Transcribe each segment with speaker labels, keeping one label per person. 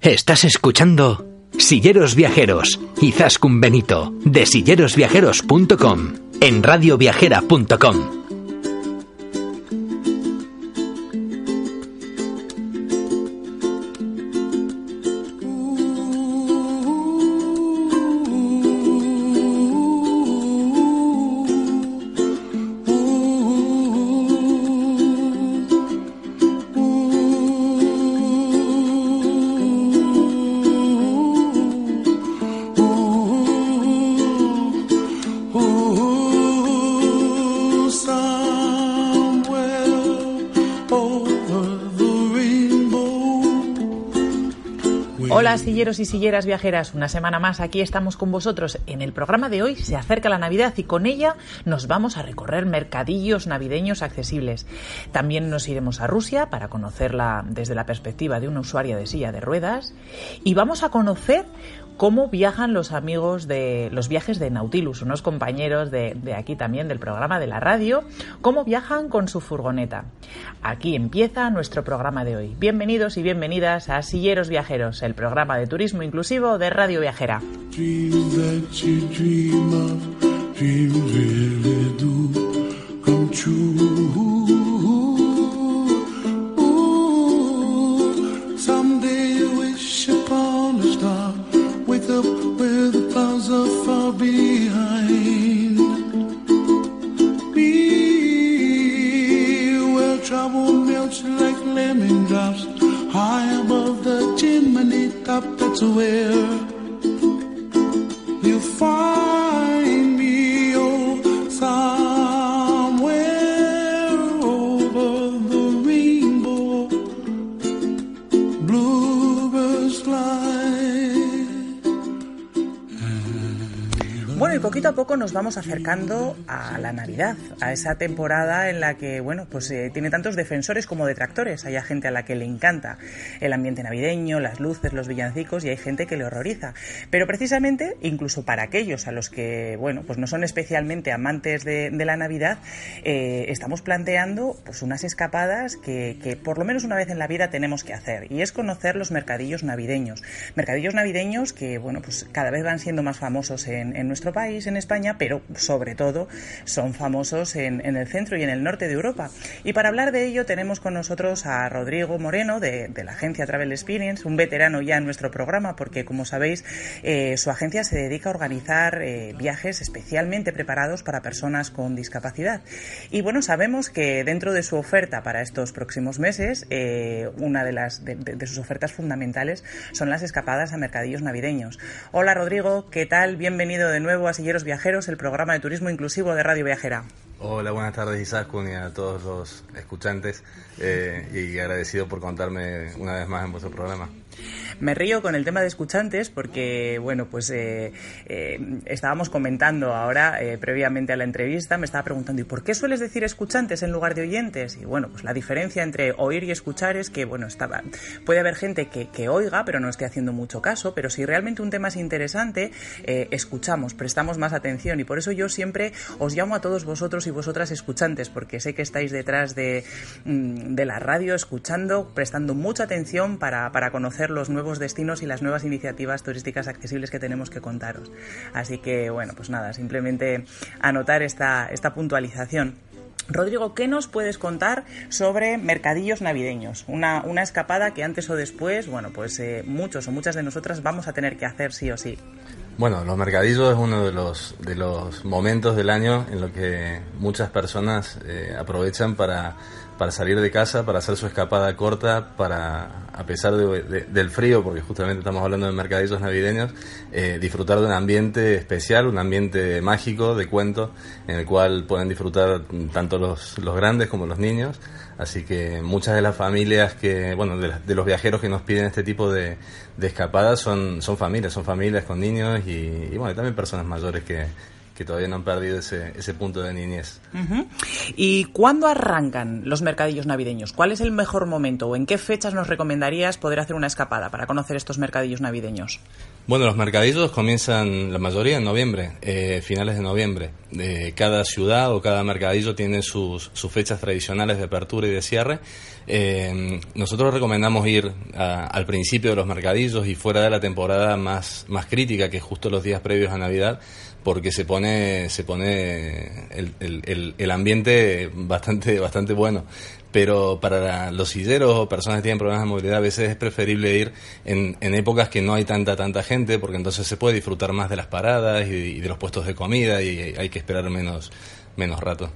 Speaker 1: Estás escuchando Silleros Viajeros y Zascun Benito de sillerosviajeros.com en radioviajera.com.
Speaker 2: y silleras viajeras, una semana más aquí estamos con vosotros. En el programa de hoy se acerca la Navidad y con ella nos vamos a recorrer mercadillos navideños accesibles. También nos iremos a Rusia para conocerla desde la perspectiva de una usuaria de silla de ruedas y vamos a conocer cómo viajan los amigos de los viajes de Nautilus, unos compañeros de, aquí también del programa de la radio, cómo viajan con su furgoneta. Aquí empieza nuestro programa de hoy. Bienvenidos y bienvenidas a Silleros Viajeros, el programa de turismo inclusivo de Radio Viajera. Nos vamos acercando a la Navidad, a esa temporada en la que, bueno, pues eh, tiene tantos defensores como detractores. Hay gente a la que le encanta el ambiente navideño, las luces, los villancicos y hay gente que le horroriza. Pero precisamente, incluso para aquellos a los que, bueno, pues no son especialmente amantes de, la Navidad, eh, estamos planteando pues unas escapadas que, por lo menos una vez en la vida tenemos que hacer y es conocer los mercadillos navideños. Mercadillos navideños que, bueno, pues cada vez van siendo más famosos en, en nuestro país, en España, pero sobre todo son famosos en, el centro y en el norte de Europa. Y para hablar de ello tenemos con nosotros a Rodrigo Moreno de, la agencia Travel Experience, un veterano ya en nuestro programa, porque como sabéis, eh, su agencia se dedica a organizar eh, viajes especialmente preparados para personas con discapacidad. Y bueno, sabemos que dentro de su oferta para estos próximos meses, eh, una de, las, de sus ofertas fundamentales son las escapadas a mercadillos navideños. Hola Rodrigo, ¿qué tal? Bienvenido de nuevo a Silleros Viajeros el programa de turismo inclusivo de Radio Viajera.
Speaker 3: Hola, buenas tardes Isaskun y a todos los escuchantes eh, y agradecido por contarme una vez más en vuestro programa.
Speaker 2: Me río con el tema de escuchantes porque, bueno, pues eh, eh, estábamos comentando ahora, eh, previamente a la entrevista, me estaba preguntando, ¿y por qué sueles decir escuchantes en lugar de oyentes? Y bueno, pues la diferencia entre oír y escuchar es que, bueno, estaba, puede haber gente que, que oiga, pero no esté haciendo mucho caso, pero si realmente un tema es interesante, escuchamos, prestamos más atención y por eso yo siempre os llamo a todos vosotros y vosotras escuchantes, porque sé que estáis detrás de, mm, de la radio escuchando, prestando mucha atención para, para conocer los nuevos destinos y las nuevas iniciativas turísticas accesibles que tenemos que contaros. Así que, bueno, pues nada, simplemente anotar esta, esta puntualización. Rodrigo, ¿qué nos puedes contar sobre mercadillos navideños? Una, una escapada que antes o después, bueno, pues eh, muchos o muchas de nosotras vamos a tener que hacer sí o sí.
Speaker 3: Bueno, los mercadillos es uno de los, de los momentos del año en lo que muchas personas eh, aprovechan para para salir de casa, para hacer su escapada corta, para, a pesar del frío, porque justamente estamos hablando de mercadillos navideños, eh, disfrutar de un ambiente especial, un ambiente mágico de cuento, en el cual pueden disfrutar tanto los, los grandes como los niños. Así que muchas de las familias que, bueno, de, los viajeros que nos piden este tipo de, escapadas son, son familias, son familias con niños y, y bueno, también personas mayores que, que todavía no han perdido ese, ese punto de niñez.
Speaker 2: ¿Y cuándo arrancan los mercadillos navideños? ¿Cuál es el mejor momento o en qué fechas nos recomendarías poder hacer una escapada para conocer estos mercadillos navideños?
Speaker 3: Bueno, los mercadillos comienzan la mayoría en noviembre, eh, finales de noviembre. Eh, cada ciudad o cada mercadillo tiene sus, sus fechas tradicionales de apertura y de cierre. Eh, nosotros recomendamos ir al principio de los mercadillos y fuera de la temporada más, más crítica, que es justo los días previos a Navidad, porque se pone, se pone el, el, ambiente bastante, bastante bueno. Pero para los silleros o personas que tienen problemas de movilidad, a veces es preferible ir en, en épocas que no hay tanta, tanta gente, porque entonces se puede disfrutar más de las paradas y, de los puestos de comida y hay que esperar menos, menos rato.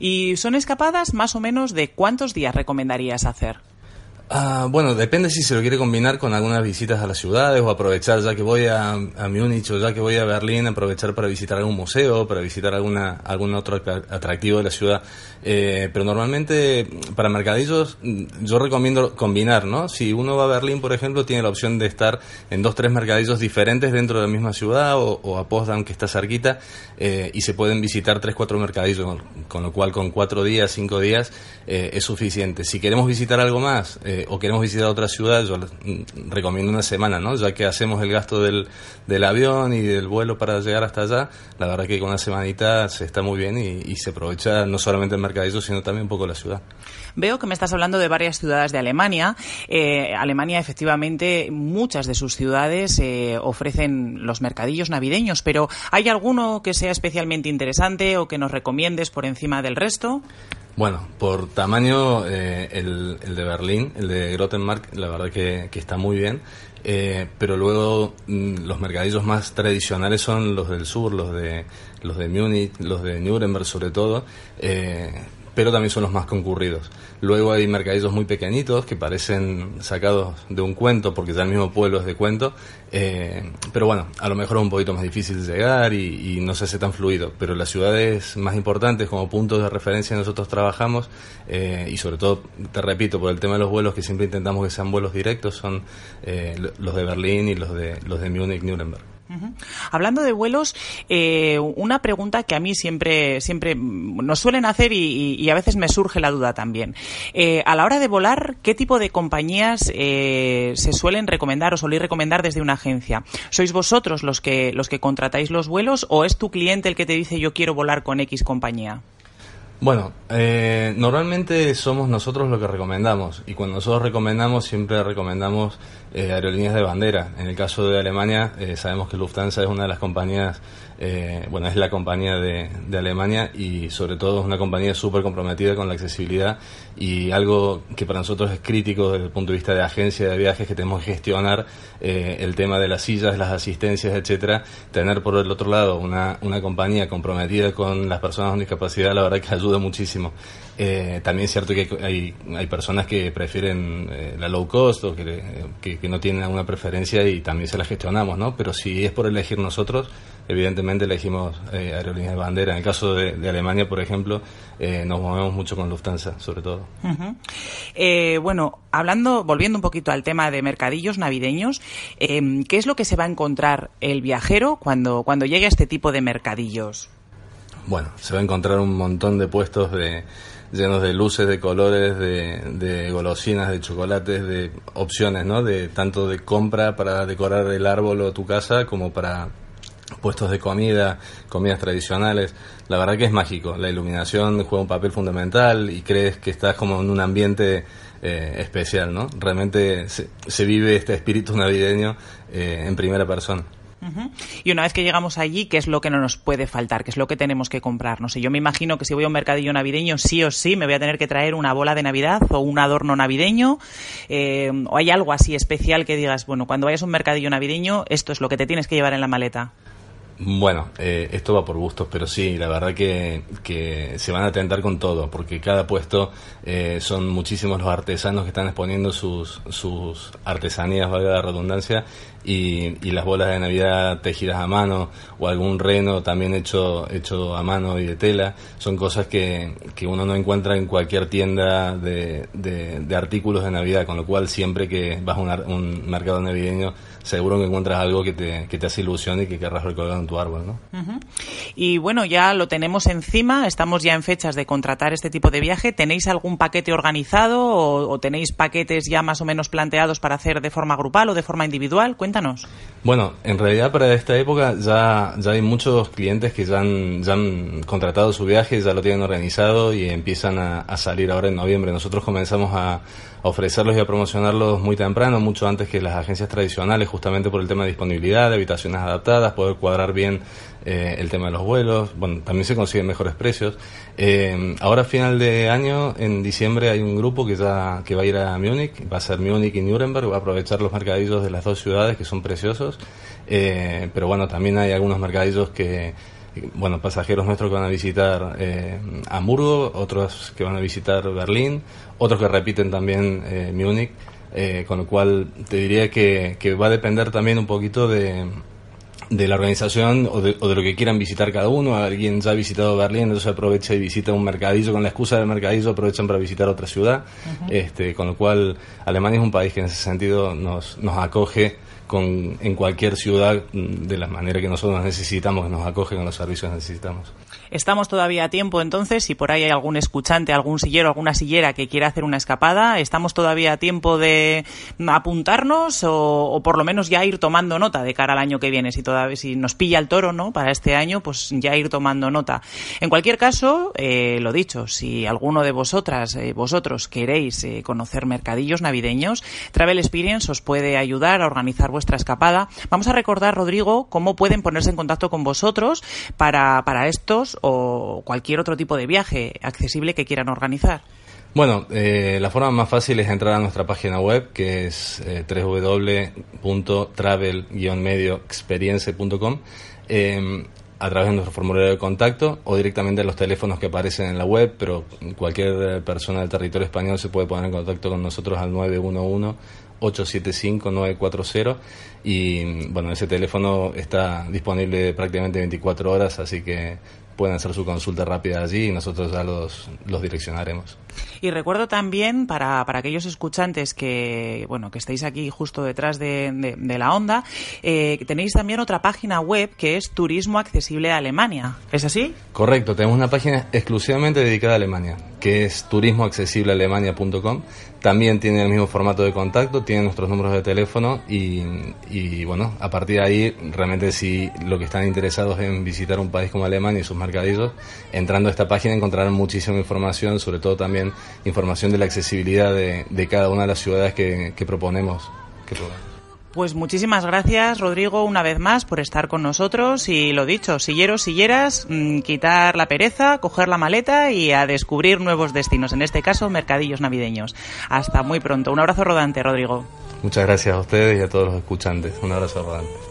Speaker 2: ¿Y son escapadas más o menos de cuántos días recomendarías hacer?
Speaker 3: Ah, bueno, depende si se lo quiere combinar con algunas visitas a las ciudades o aprovechar ya que voy a, a Múnich o ya que voy a Berlín, aprovechar para visitar algún museo, para visitar alguna, algún otro atractivo de la ciudad. Eh, pero normalmente para mercadillos yo recomiendo combinar, ¿no? Si uno va a Berlín, por ejemplo, tiene la opción de estar en dos, tres mercadillos diferentes dentro de la misma ciudad o, a Potsdam, que está cerquita, eh, y se pueden visitar tres, cuatro mercadillos, con, lo cual con cuatro días, cinco días eh, es suficiente. Si queremos visitar algo más, o queremos visitar otra ciudad, yo mm, recomiendo una semana, ¿no? Ya que hacemos el gasto del, del avión y del vuelo para llegar hasta allá, la verdad que con una semanita se está muy bien y, se aprovecha no solamente el mercadillo, sino también un poco la ciudad.
Speaker 2: Veo que me estás hablando de varias ciudades de Alemania. Eh, Alemania, efectivamente, muchas de sus ciudades eh, ofrecen los mercadillos navideños, pero ¿hay alguno que sea especialmente interesante o que nos recomiendes por encima del resto?
Speaker 3: Bueno, por tamaño, eh, el, de Berlín, el de Grottenmark, la verdad que, está muy bien. Pero luego mm, los mercadillos más tradicionales son los del sur, los de los de Múnich, los de Nuremberg sobre todo. Pero también son los más concurridos. Luego hay mercadillos muy pequeñitos que parecen sacados de un cuento, porque ya el mismo pueblo es de cuento, eh, pero bueno, a lo mejor es un poquito más difícil llegar y, no se hace tan fluido. Pero las ciudades más importantes como puntos de referencia nosotros trabajamos, eh, y sobre todo, te repito, por el tema de los vuelos, que siempre intentamos que sean vuelos directos, son eh, los de Berlín y los de, los de Múnich, Nuremberg.
Speaker 2: Hablando de vuelos, eh, una pregunta que a mí siempre, siempre nos suelen hacer y, a veces me surge la duda también. Eh, a la hora de volar, ¿qué tipo de compañías eh, se suelen recomendar o soléis recomendar desde una agencia? ¿Sois vosotros los que, los que contratáis los vuelos o es tu cliente el que te dice yo quiero volar con X compañía?
Speaker 3: Bueno, eh, normalmente somos nosotros lo que recomendamos y cuando nosotros recomendamos siempre recomendamos eh, aerolíneas de bandera. En el caso de Alemania eh, sabemos que Lufthansa es una de las compañías eh, bueno, es la compañía de, de, Alemania y sobre todo es una compañía súper comprometida con la accesibilidad y algo que para nosotros es crítico desde el punto de vista de agencia de viajes que tenemos que gestionar eh, el tema de las sillas, las asistencias, etcétera, tener por el otro lado una, una compañía comprometida con las personas con discapacidad, la verdad que ayuda muchísimo. Eh, también es cierto que hay, hay personas que prefieren eh, la low cost o que, que, no tienen alguna preferencia y también se la gestionamos, ¿no? Pero si es por elegir nosotros, evidentemente elegimos eh, aerolíneas de bandera. En el caso de, Alemania, por ejemplo, nos movemos mucho con Lufthansa, sobre todo.
Speaker 2: Eh, bueno, hablando, volviendo un poquito al tema de mercadillos navideños, ¿qué es lo que se va a encontrar el viajero cuando, cuando llegue a este tipo de mercadillos?
Speaker 3: Bueno, se va a encontrar un montón de puestos de llenos de luces, de colores, de, de, golosinas, de chocolates, de opciones, ¿no? De tanto de compra para decorar el árbol o tu casa como para puestos de comida, comidas tradicionales. La verdad que es mágico. La iluminación juega un papel fundamental y crees que estás como en un ambiente eh, especial, ¿no? Realmente se, vive este espíritu navideño eh, en primera persona.
Speaker 2: Y una vez que llegamos allí, ¿qué es lo que no nos puede faltar? ¿Qué es lo que tenemos que comprar? No sé, yo me imagino que si voy a un mercadillo navideño, sí o sí me voy a tener que traer una bola de Navidad o un adorno navideño. Eh, ¿O hay algo así especial que digas, bueno, cuando vayas a un mercadillo navideño, esto es lo que te tienes que llevar en la maleta?
Speaker 3: Bueno, eh, esto va por gustos, pero sí, la verdad que, que se van a tentar con todo, porque cada puesto eh, son muchísimos los artesanos que están exponiendo sus, sus artesanías, valga la redundancia, y, y, las bolas de Navidad tejidas a mano, o algún reno también hecho, hecho a mano y de tela, son cosas que, que uno no encuentra en cualquier tienda de, de, de artículos de Navidad, con lo cual siempre que vas a un, un mercado navideño, seguro que encuentras algo que te, que te hace ilusión y que querrás recolgar en tu árbol, ¿no?
Speaker 2: Uh -huh. Y bueno, ya lo tenemos encima, estamos ya en fechas de contratar este tipo de viaje. ¿Tenéis algún paquete organizado o, o, tenéis paquetes ya más o menos planteados para hacer de forma grupal o de forma individual? Cuéntanos.
Speaker 3: Bueno, en realidad para esta época ya, ya hay muchos clientes que ya han, ya han contratado su viaje, ya lo tienen organizado y empiezan a, a salir ahora en noviembre. Nosotros comenzamos a a ofrecerlos y a promocionarlos muy temprano, mucho antes que las agencias tradicionales, justamente por el tema de disponibilidad, de habitaciones adaptadas, poder cuadrar bien eh, el tema de los vuelos. Bueno, también se consiguen mejores precios. Eh, ahora a final de año, en diciembre, hay un grupo que ya que va a ir a Múnich, va a ser Múnich y Nuremberg, va a aprovechar los mercadillos de las dos ciudades que son preciosos. Eh, pero bueno, también hay algunos mercadillos que bueno, pasajeros nuestros que van a visitar eh, Hamburgo, otros que van a visitar Berlín, otros que repiten también eh, Múnich, eh, con lo cual te diría que, que, va a depender también un poquito de, de la organización o de, o de, lo que quieran visitar cada uno. Alguien ya ha visitado Berlín, entonces aprovecha y visita un mercadillo, con la excusa del mercadillo aprovechan para visitar otra ciudad, uh -huh. este, con lo cual Alemania es un país que en ese sentido nos, nos acoge con, en cualquier ciudad de la manera que nosotros necesitamos, que nos acoge con los servicios que necesitamos.
Speaker 2: Estamos todavía a tiempo entonces, si por ahí hay algún escuchante, algún sillero, alguna sillera que quiera hacer una escapada, estamos todavía a tiempo de apuntarnos o, o, por lo menos ya ir tomando nota de cara al año que viene. Si todavía si nos pilla el toro, ¿no? Para este año, pues ya ir tomando nota. En cualquier caso, eh, lo dicho, si alguno de vosotras, eh, vosotros queréis eh, conocer mercadillos navideños, Travel Experience os puede ayudar a organizar vuestra escapada. Vamos a recordar, Rodrigo, cómo pueden ponerse en contacto con vosotros para, para estos o cualquier otro tipo de viaje accesible que quieran organizar?
Speaker 3: Bueno, eh, la forma más fácil es entrar a nuestra página web que es eh, www.travel-medioexperience.com eh, a través de nuestro formulario de contacto o directamente a los teléfonos que aparecen en la web, pero cualquier persona del territorio español se puede poner en contacto con nosotros al 911 875-940 y bueno, ese teléfono está disponible prácticamente 24 horas, así que pueden hacer su consulta rápida allí y nosotros ya los, los direccionaremos.
Speaker 2: Y recuerdo también para, para aquellos escuchantes que bueno que estáis aquí justo detrás de, de, de la onda, eh, tenéis también otra página web que es Turismo Accesible a Alemania. ¿Es así?
Speaker 3: Correcto, tenemos una página exclusivamente dedicada a Alemania, que es turismoaccesiblealemania.com. También tiene el mismo formato de contacto, tiene nuestros números de teléfono y, y bueno, a partir de ahí, realmente si lo que están interesados en visitar un país como Alemania y sus mercadillos, entrando a esta página encontrarán muchísima información, sobre todo también información de la accesibilidad de, cada una de las ciudades que proponemos. Que proponemos.
Speaker 2: Pues muchísimas gracias, Rodrigo, una vez más por estar con nosotros y lo dicho, silleros, silleras, mmm, quitar la pereza, coger la maleta y a descubrir nuevos destinos, en este caso mercadillos navideños. Hasta muy pronto. Un abrazo rodante, Rodrigo.
Speaker 3: Muchas gracias a ustedes y a todos los escuchantes. Un abrazo rodante.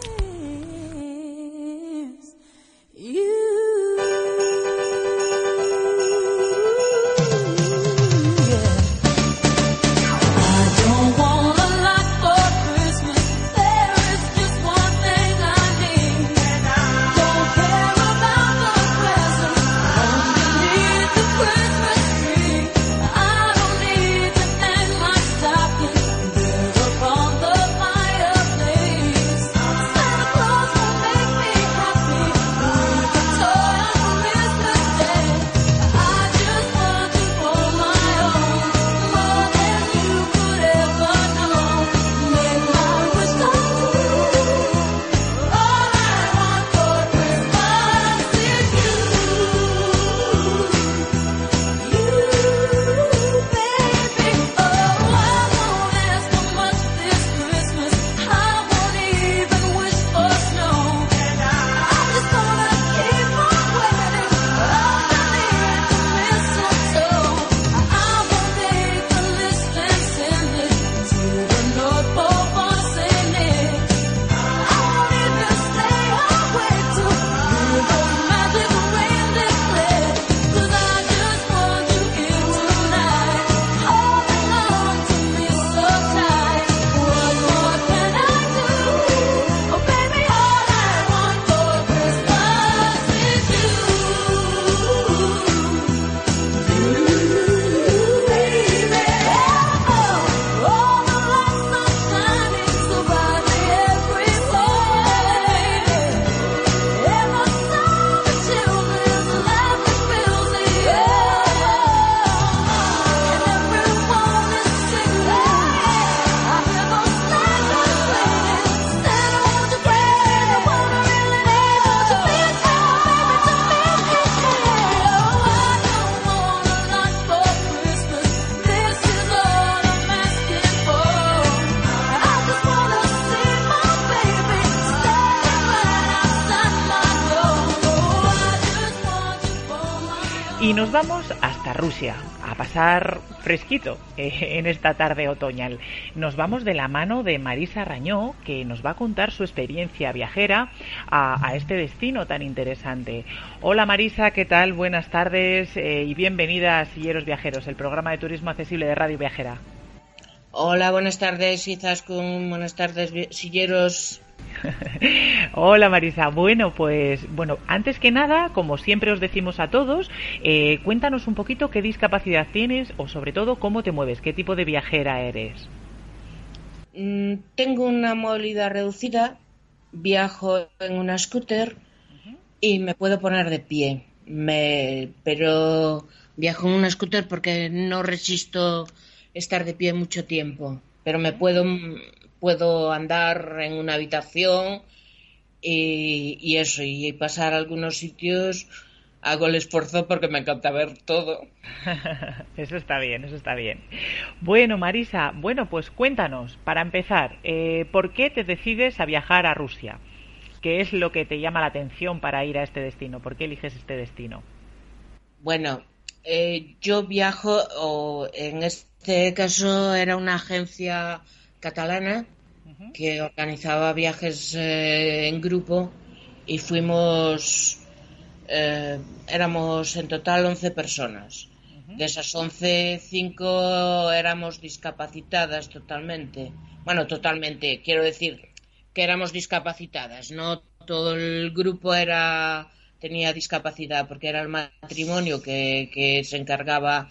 Speaker 2: A pasar fresquito eh, en esta tarde otoñal. Nos vamos de la mano de Marisa Rañó, que nos va a contar su experiencia viajera a, este destino tan interesante. Hola Marisa, ¿qué tal? Buenas tardes eh, y bienvenida a Silleros Viajeros, el programa de turismo accesible de Radio Viajera.
Speaker 4: Hola, buenas tardes, Izaskun. Buenas tardes, Silleros.
Speaker 2: Hola Marisa. Bueno, pues bueno, antes que nada, como siempre os decimos a todos, eh, cuéntanos un poquito qué discapacidad tienes o sobre todo cómo te mueves, qué tipo de viajera eres.
Speaker 4: Mm, tengo una movilidad reducida, viajo en una scooter y me puedo poner de pie. Me, pero viajo en una scooter porque no resisto estar de pie mucho tiempo. Pero me puedo puedo andar en una habitación y, eso, y pasar a algunos sitios hago el esfuerzo porque me encanta ver todo.
Speaker 2: eso está bien, eso está bien. Bueno, Marisa, bueno, pues cuéntanos, para empezar, eh, ¿por qué te decides a viajar a Rusia? ¿Qué es lo que te llama la atención para ir a este destino? ¿Por qué eliges este destino?
Speaker 4: Bueno, eh, yo viajo, o en este caso era una agencia catalana que organizaba viajes eh, en grupo y fuimos, eh, éramos en total 11 personas. De esas 11, 5 éramos discapacitadas totalmente. Bueno, totalmente, quiero decir que éramos discapacitadas, no todo el grupo era tenía discapacidad porque era el matrimonio que, que se encargaba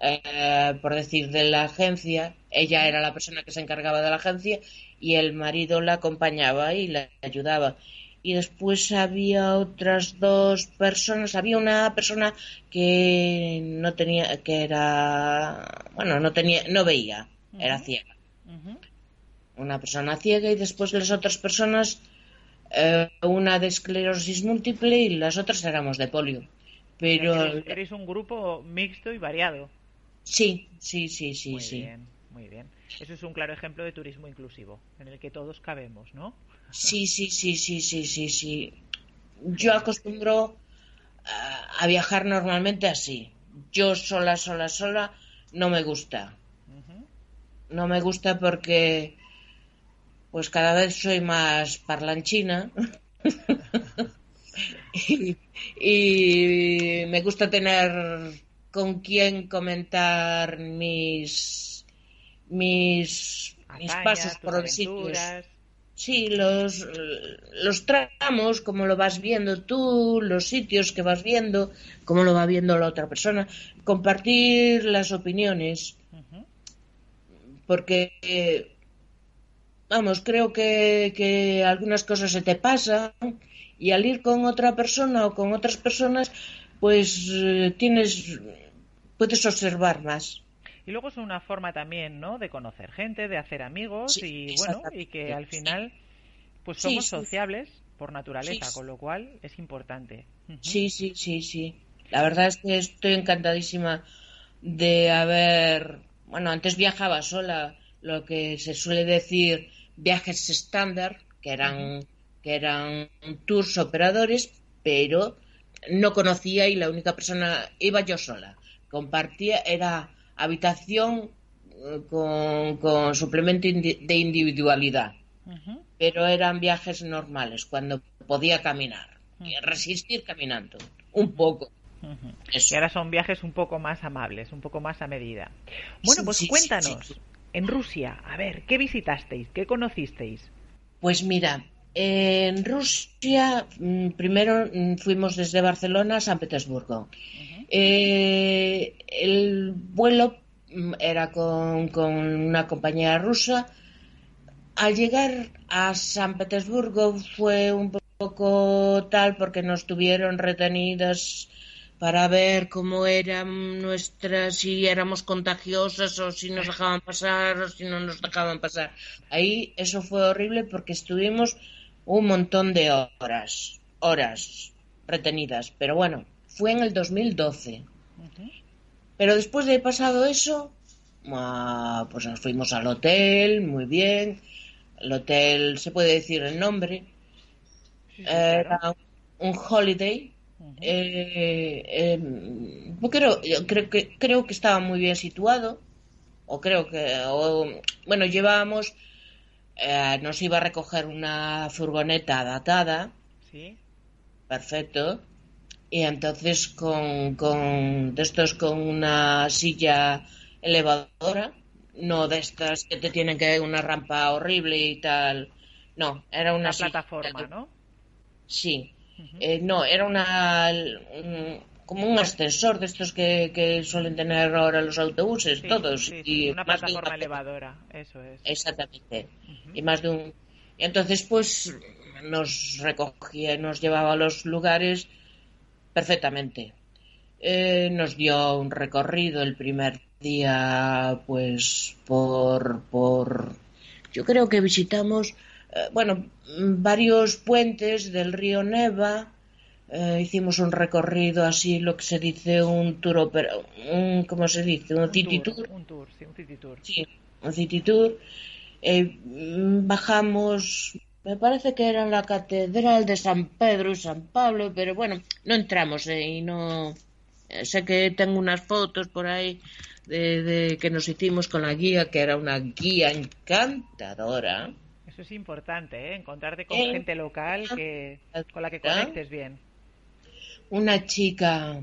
Speaker 4: eh, por decir, de la agencia. Ella era la persona que se encargaba de la agencia y el marido la acompañaba y la ayudaba. Y después había otras dos personas. Había una persona que no tenía, que era, bueno, no tenía, no veía, era ciega. Una persona ciega y después las otras personas, eh, una de esclerosis múltiple y las otras éramos de polio. Pero
Speaker 2: eres un grupo mixto y variado.
Speaker 4: Sí, sí, sí, sí,
Speaker 2: muy
Speaker 4: sí.
Speaker 2: Bien, muy bien. Eso es un claro ejemplo de turismo inclusivo, en el que todos cabemos, ¿no?
Speaker 4: Sí, sí, sí, sí, sí, sí, sí. Yo acostumbro a, viajar normalmente así. Yo sola, sola, sola, no me gusta. No me gusta porque, pues cada vez soy más parlanchina. y me gusta tener con quién comentar mis mis, mis pasos por los sitios. Sí, los, los tramos, como lo vas viendo tú, los sitios que vas viendo, cómo lo va viendo la otra persona. Compartir las opiniones. Porque, vamos, creo que, que algunas cosas se te pasan y al ir con otra persona o con otras personas, pues eh, tienes, puedes observar más.
Speaker 2: Y luego es una forma también, ¿no? De conocer gente, de hacer amigos y bueno, y que al final, pues somos sociables por naturaleza, con lo cual es importante.
Speaker 4: Sí, sí, sí, sí. La verdad es que estoy encantadísima de haber, bueno, antes viajaba sola, lo que se suele decir viajes estándar, que eran, que eran tours operadores, pero no conocía y la única persona iba yo sola. Compartía, era habitación eh, con, suplemento de individualidad. Pero eran viajes normales, cuando podía caminar, resistir caminando, un poco.
Speaker 2: Y ahora son viajes un poco más amables, un poco más a medida. Bueno, pues cuéntanos, en Rusia, a ver, ¿qué visitasteis? ¿Qué conocisteis?
Speaker 4: Pues mira, en Rusia, mm, primero mm, fuimos desde Barcelona a San Petersburgo. Eh, el vuelo mm, era con, una compañía rusa. Al llegar a San Petersburgo fue un poco tal porque nos tuvieron retenidas para ver cómo eran nuestras, si éramos contagiosas o si nos dejaban pasar o si no nos dejaban pasar. Ahí eso fue horrible porque estuvimos un montón de horas, horas retenidas. Pero bueno, fue en el 2012. Pero después de pasado eso, ah, pues nos fuimos al hotel, muy bien. El hotel, se puede decir el nombre. Era un holiday, Eh, pues creo, creo, que, creo que estaba muy bien situado, o creo que, bueno, llevábamos, eh, nos iba a recoger una furgoneta datada.
Speaker 2: Sí.
Speaker 4: Perfecto. Y entonces con, con de estos con una silla elevadora, no de estas que te tienen que una rampa horrible y tal. No, era una,
Speaker 2: plataforma, ¿no?
Speaker 4: Sí. Eh, no, era una como un ascensor de estos que, suelen tener ahora los autobuses, todos.
Speaker 2: y una plataforma elevadora, eso es.
Speaker 4: Exactamente. Y más de un. Y entonces, pues, nos recogía, nos llevaba a los lugares perfectamente. Eh, nos dio un recorrido el primer día, pues, por, por. Yo creo que visitamos eh, bueno, varios puentes del río Neva. Eh, hicimos un recorrido así, lo que se dice un tour, un, ¿cómo se dice? Un, city tour.
Speaker 2: Un tour, sí, un city tour.
Speaker 4: Sí, un city tour. Eh, bajamos, me parece que era la catedral de San Pedro y San Pablo, pero bueno, no entramos y no. sé que tengo unas fotos por ahí de, de, que nos hicimos con la guía, que era una guía encantadora
Speaker 2: es importante, ¿eh? encontrarte con eh, gente local que con la que conectes bien.
Speaker 4: Una chica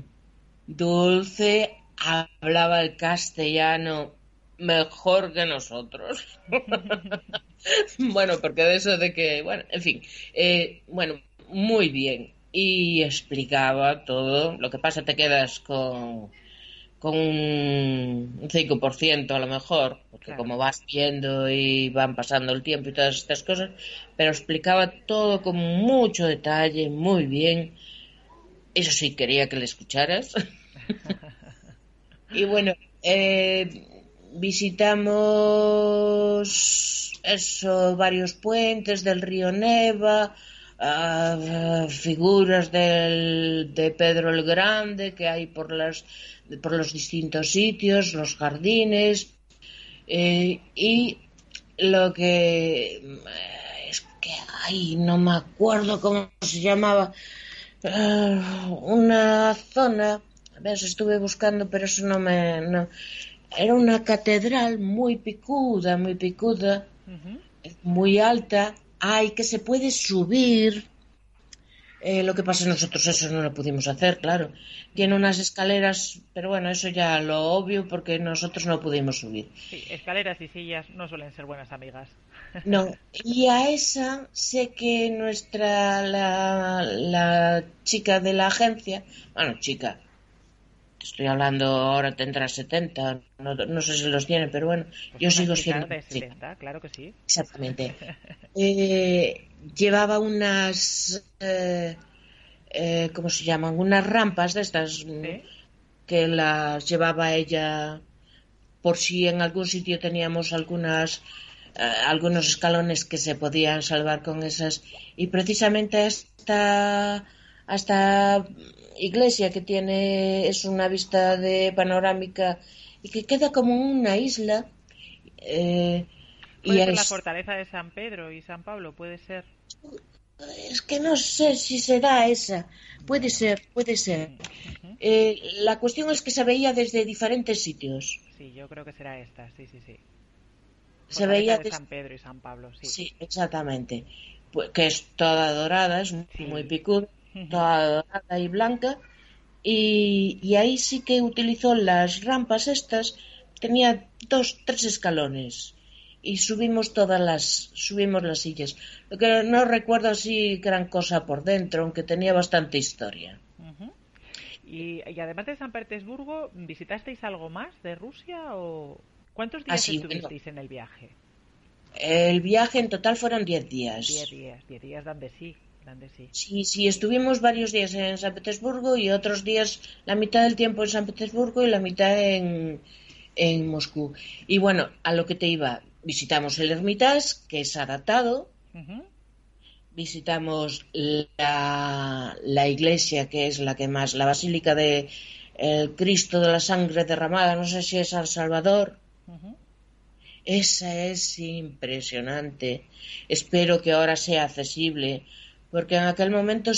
Speaker 4: dulce hablaba el castellano mejor que nosotros. bueno, porque de eso de que, bueno, en fin, eh, bueno, muy bien. Y explicaba todo. Lo que pasa, te quedas con con un 5% a lo mejor, porque como vas viendo y van pasando el tiempo y todas estas cosas, pero explicaba todo con mucho detalle, muy bien. Eso sí, quería que le escucharas. y bueno, eh, visitamos eso, varios puentes del río Neva, ah, figuras del, de Pedro el Grande que hay por las por los distintos sitios, los jardines eh, y lo que es que ay no me acuerdo cómo se llamaba eh, una zona a ver estuve buscando pero eso no me no, era una catedral muy picuda muy picuda muy alta ay que se puede subir eh, lo que pasa nosotros eso no lo pudimos hacer, claro. Tiene unas escaleras, pero bueno, eso ya lo obvio porque nosotros no pudimos subir.
Speaker 2: Sí, escaleras y sillas no suelen ser buenas amigas.
Speaker 4: No, y a esa sé que nuestra, la, la chica de la agencia, bueno, chica, estoy hablando ahora tendrá 70, no, no sé si los tiene, pero bueno, pues yo sigo siendo...
Speaker 2: De 70, claro que sí.
Speaker 4: Exactamente. eh, llevaba unas, eh, eh, ¿cómo se llaman? Unas rampas de estas que las llevaba ella por si en algún sitio teníamos algunas eh, algunos escalones que se podían salvar con esas y precisamente esta esta iglesia que tiene es una vista de panorámica y que queda como una isla
Speaker 2: eh, ¿Puede ser la fortaleza de San Pedro y San Pablo? ¿Puede ser?
Speaker 4: Es que no sé si será esa. Puede ser, puede ser. Eh, la cuestión es que se veía desde diferentes sitios.
Speaker 2: Sí, yo creo que será esta, sí, sí, sí.
Speaker 4: Se veía de
Speaker 2: San Pedro y San Pablo, sí.
Speaker 4: Sí, exactamente. Pues, que es toda dorada, es muy picuda, toda dorada y blanca. Y, y ahí sí que utilizó las rampas estas. Tenía dos, tres escalones y subimos todas las subimos las sillas. Lo que no recuerdo así gran cosa por dentro aunque tenía bastante historia.
Speaker 2: Y, además de San Petersburgo visitasteis algo más de Rusia o cuántos días estuvisteis en el viaje
Speaker 4: el viaje en total fueron 10 días.
Speaker 2: 10 días 10 días dan de sí sí.
Speaker 4: Sí, sí, estuvimos varios días en San Petersburgo y otros días, la mitad del tiempo en San Petersburgo y la mitad en, en Moscú. Y bueno, a lo que te iba, visitamos el Hermitage, que es adaptado. Visitamos la, la, iglesia, que es la que más, la Basílica de el Cristo de la Sangre Derramada, no sé si es San Salvador. Esa es impresionante. Espero que ahora sea accesible, porque en aquel momento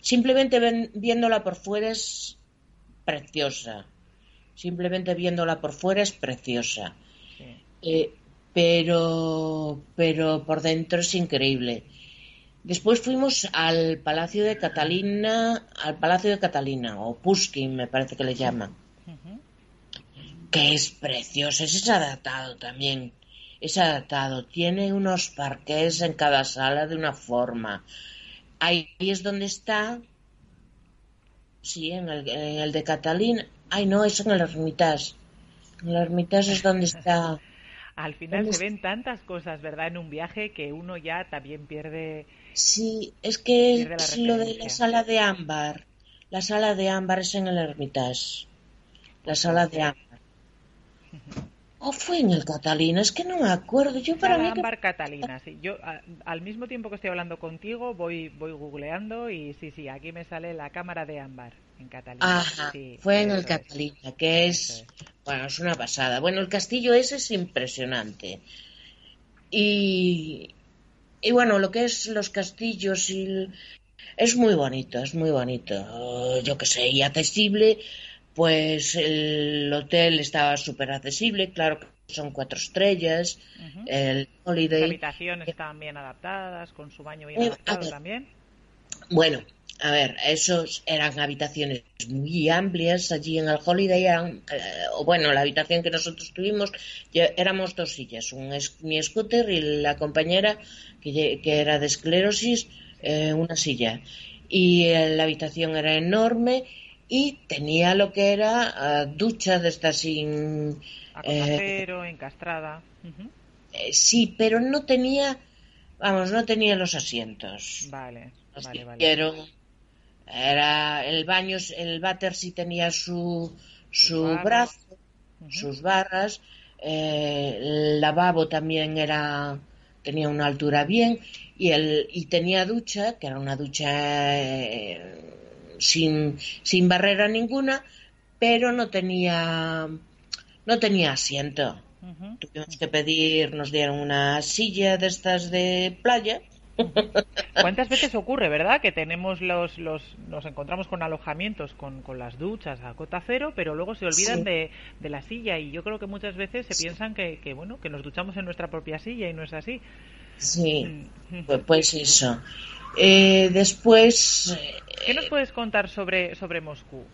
Speaker 4: simplemente viéndola por fuera es preciosa. Simplemente viéndola por fuera es preciosa. Eh, pero, pero por dentro es increíble. Después fuimos al Palacio de Catalina, al Palacio de Catalina, o Pushkin me parece que le llaman, que es precioso, es adaptado también, es adaptado, tiene unos parques en cada sala de una forma. Ahí es donde está, sí, en el, de Catalina, ay no, es en el Ermitage, en el Ermitage es donde está.
Speaker 2: Al final se ven tantas cosas, ¿verdad? En un viaje que uno ya también pierde
Speaker 4: Sí, es que es lo de la sala de ámbar. La sala de ámbar es en el Hermitage. La sala de ámbar. ¿O fue en el Catalina? Es que no me acuerdo. Yo para mí
Speaker 2: ámbar Catalina, sí. Yo al mismo tiempo que estoy hablando contigo voy voy googleando y sí, sí, aquí me sale la cámara de ámbar en Catalina.
Speaker 4: Ajá, fue en el Catalina, que es, bueno, es una pasada. Bueno, el castillo ese es impresionante. Y, y bueno, lo que es los castillos y es muy bonito, es muy bonito. Yo que sé, y accesible, pues el hotel estaba súper accesible, claro que son cuatro estrellas, el Holiday.
Speaker 2: Las habitaciones estaban bien adaptadas, con su baño bien eh, adaptado también.
Speaker 4: Bueno, a ver, esos eran habitaciones muy amplias allí en el Holiday. Eran, eh, o bueno, la habitación que nosotros tuvimos, éramos dos sillas, un, mi scooter y la compañera que, era de esclerosis, eh, una silla. Y eh, la habitación era enorme y tenía lo que era ducha de esta sin...
Speaker 2: Acero, encastrada.
Speaker 4: sí, pero no tenía, vamos, no tenía los asientos.
Speaker 2: Vale. Vale,
Speaker 4: vale. Era el baño, el váter sí tenía su, su brazo, sus barras, eh, el lavabo también era tenía una altura bien y el y tenía ducha, que era una ducha eh, sin, sin barrera ninguna, pero no tenía no tenía asiento. Tuvimos que pedir, nos dieron una silla de estas de playa
Speaker 2: ¿Cuántas veces ocurre, verdad? Que tenemos los, los nos encontramos con alojamientos con, con las duchas a cota cero, pero luego se olvidan de, de, la silla y yo creo que muchas veces se piensan que, que, bueno, que nos duchamos en nuestra propia silla y no es así.
Speaker 4: Sí, mm. pues, pues eso. Eh, después.
Speaker 2: ¿Qué nos puedes contar sobre, sobre Moscú?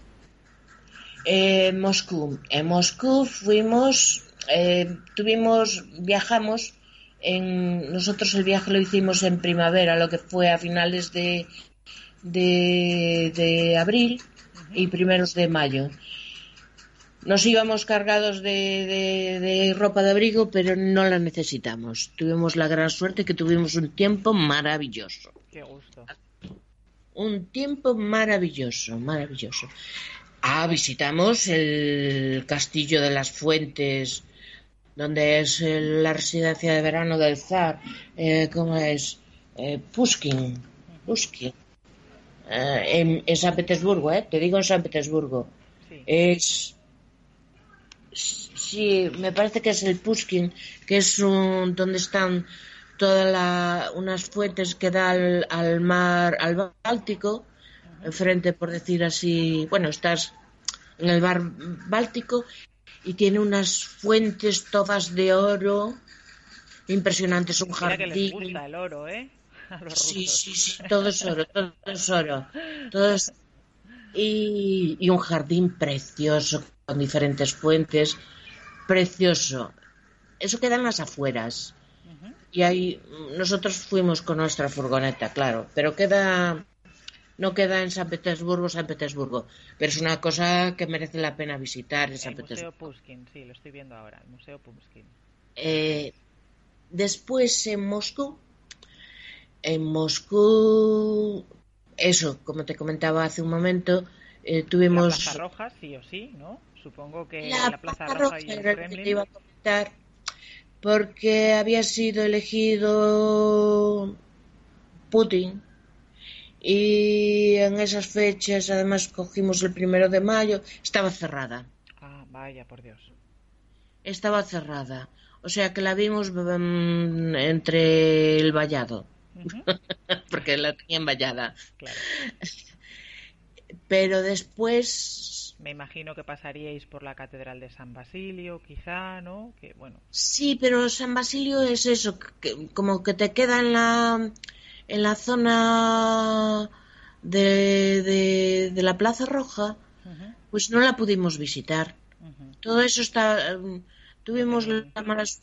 Speaker 4: Eh, Moscú. En Moscú fuimos, eh, tuvimos, viajamos nosotros el viaje lo hicimos en primavera, lo que fue a finales de, de, abril y primeros de mayo. Nos íbamos cargados de, de, ropa de abrigo, pero no la necesitamos. Tuvimos la gran suerte que tuvimos un tiempo maravilloso.
Speaker 2: Qué gusto.
Speaker 4: Un tiempo maravilloso, maravilloso. Ah, visitamos el castillo de las fuentes donde es la residencia de verano del zar, eh, ¿cómo es? Eh, Pushkin, Pushkin. Eh, en, San Petersburgo, ¿eh? Te digo en San Petersburgo. Es... Sí, me parece que es el Pushkin, que es un, donde están todas unas fuentes que da al, mar, al Báltico, enfrente, por decir así, bueno, estás en el bar Báltico y tiene unas fuentes todas de oro impresionantes, un jardín.
Speaker 2: que les gusta el oro, ¿eh?
Speaker 4: sí, sí, sí, todo es oro, todo es oro. Todo y, y, un jardín precioso con diferentes fuentes, precioso. Eso queda en las afueras. Y ahí nosotros fuimos con nuestra furgoneta, claro, pero queda no queda en San Petersburgo, San Petersburgo, pero es una cosa que merece la pena visitar en San Petersburgo.
Speaker 2: Museo Pushkin, sí, lo estoy viendo ahora, el Museo Pushkin.
Speaker 4: Eh, después en Moscú, en Moscú, eso, como te comentaba hace un momento, eh, tuvimos...
Speaker 2: La Plaza Roja, sí o sí, ¿no? Supongo que la, Plaza, Roja, y el Kremlin...
Speaker 4: Que iba a comentar porque había sido elegido Putin y en esas fechas, además cogimos el primero de mayo, estaba cerrada.
Speaker 2: Ah, vaya, por Dios.
Speaker 4: Estaba cerrada. O sea que la vimos mm, entre el vallado. Porque la tenían vallada. pero después
Speaker 2: me imagino que pasaríais por la catedral de San Basilio quizá no que bueno.
Speaker 4: Sí pero San Basilio es eso como que te queda en la en la zona de, de, la Plaza Roja pues no la pudimos visitar. Todo eso está em, tuvimos las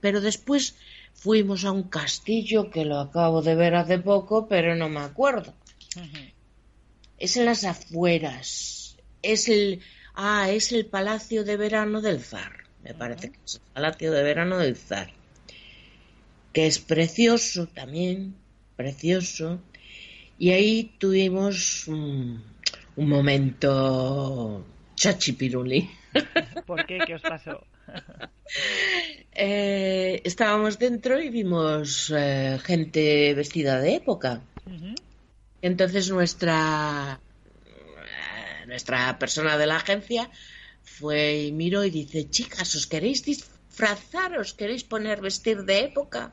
Speaker 4: pero después fuimos a un castillo que lo acabo de ver hace poco, pero no me acuerdo. Es en las afueras. Es el ah, es el Palacio de Verano del Zar. Me parece que es el Palacio de Verano del Zar. Que es precioso también, precioso. Y ahí tuvimos un momento chachipiruli.
Speaker 2: ¿Por qué? ¿Qué os pasó?
Speaker 4: Eh, estábamos dentro y vimos eh, gente vestida de época. Entonces nuestra nuestra persona de la agencia fue y miró y dice, chicas, ¿os queréis disfrazar? ¿Os queréis poner vestir de época?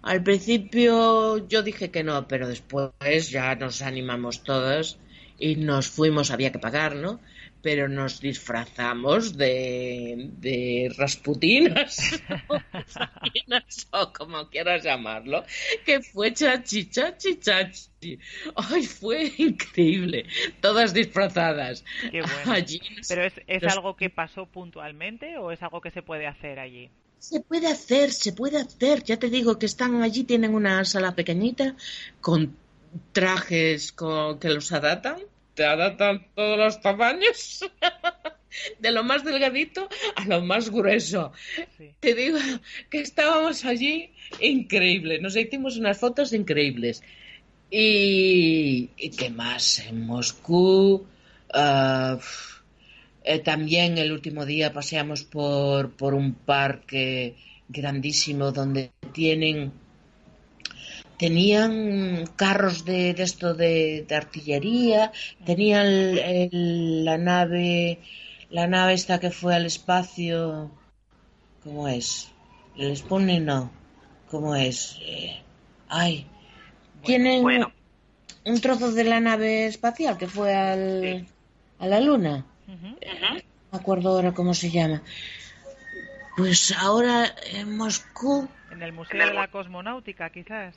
Speaker 4: Al principio yo dije que no, pero después ya nos animamos todos y nos fuimos, había que pagar, ¿no? Pero nos disfrazamos de, de rasputinas, o como quieras llamarlo, que fue chachi, chachi, chachi. Ay, fue increíble, todas disfrazadas.
Speaker 2: Qué bueno. pero es, es algo que pasó puntualmente o es algo que se puede hacer allí?
Speaker 4: Se puede hacer, se puede hacer. Ya te digo que están allí, tienen una sala pequeñita con trajes con, que los adaptan te adaptan todos los tamaños. de lo más delgadito a lo más grueso. Te digo que estábamos allí increíble. Nos hicimos unas fotos increíbles. Y, qué más, en Moscú. Ah, eh, también el último día paseamos por, por un parque grandísimo donde tienen tenían carros de, esto de, artillería, tenían la nave, la nave esta que fue al espacio, ¿cómo es? El Sputnik no, ¿cómo es? Eh, ay, tienen un trozo de la nave espacial que fue al, a la luna. No me acuerdo ahora cómo se llama. Pues ahora en Moscú.
Speaker 2: En el Museo de la Cosmonáutica, quizás.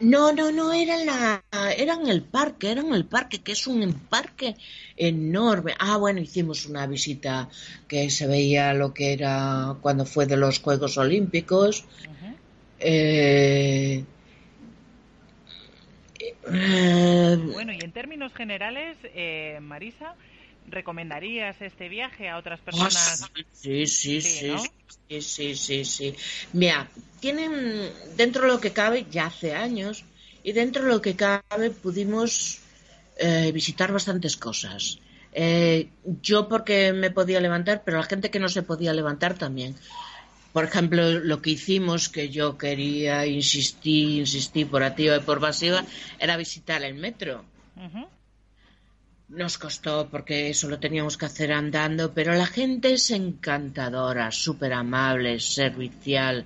Speaker 4: No, no, no, era en, la, era en el parque, era en el parque, que es un parque enorme. Ah, bueno, hicimos una visita que se veía lo que era cuando fue de los Juegos Olímpicos.
Speaker 2: Eh, eh, bueno, y en términos generales, eh, Marisa, ¿recomendarías este viaje a otras personas?
Speaker 4: Sí, sí, sí, sí, sí, sí, sí. Mira, tienen, dentro de lo que cabe, ya hace años, y dentro de lo que cabe pudimos eh, visitar bastantes cosas. Eh, yo porque me podía levantar, pero la gente que no se podía levantar también. Por ejemplo, lo que hicimos, que yo quería insistir, insistir por activa y por pasiva, era visitar el metro. Nos costó porque eso lo teníamos que hacer andando, pero la gente es encantadora, súper amable, servicial.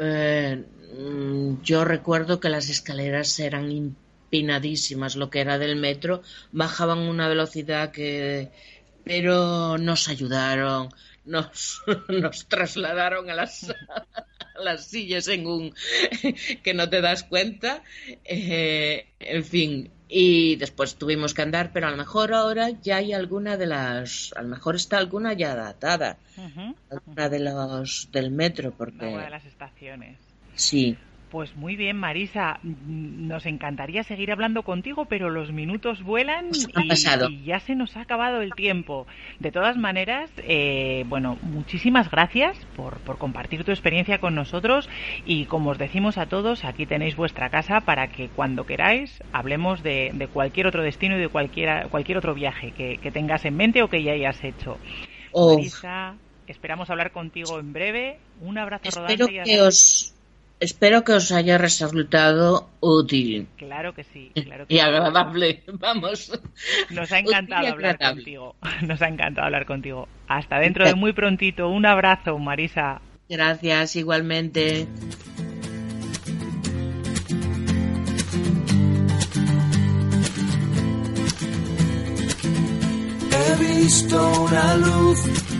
Speaker 4: Eh, mm, yo recuerdo que las escaleras eran empinadísimas, lo que era del metro, bajaban una velocidad que... pero nos ayudaron, nos, nos trasladaron a las, las sillas en un que no te das cuenta. Eh, en fin, y después tuvimos que andar, pero a lo mejor ahora ya hay alguna de las, a lo mejor está alguna ya datada, alguna de los del metro, porque...
Speaker 2: Una de las estaciones.
Speaker 4: Sí.
Speaker 2: Pues muy bien, Marisa. Nos encantaría seguir hablando contigo, pero los minutos vuelan y, ya se nos ha acabado el tiempo. De todas maneras, eh, bueno, muchísimas gracias por, compartir tu experiencia con nosotros y como os decimos a todos, aquí tenéis vuestra casa para que cuando queráis hablemos de, cualquier otro destino y de cualquier, cualquier otro viaje que, tengas en mente o que ya hayas hecho. Marisa, esperamos hablar contigo en breve. Un abrazo
Speaker 4: Espero que os Espero que os haya resultado útil.
Speaker 2: Claro que sí.
Speaker 4: Y agradable, vamos.
Speaker 2: Nos ha encantado hablar contigo. Nos ha encantado hablar contigo. Hasta dentro de muy prontito. Un abrazo, Marisa.
Speaker 4: Gracias, igualmente.
Speaker 5: He visto una luz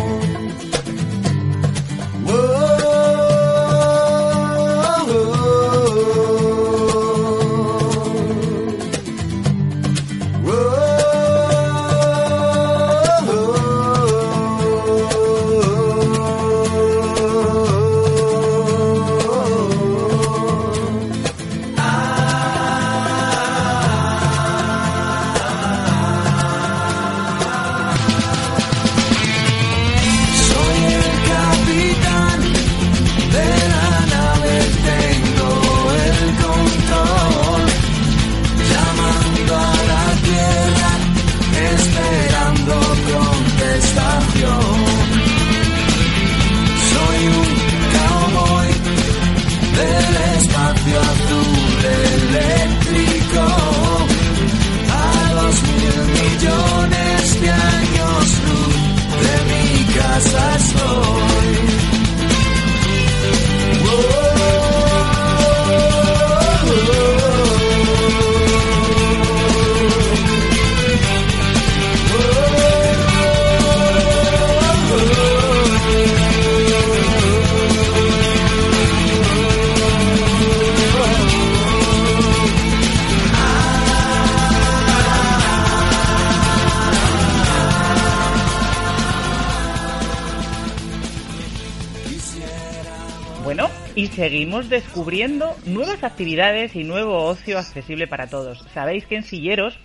Speaker 2: Seguimos descubriendo nuevas actividades y nuevo ocio accesible para todos. Sabéis que en Silleros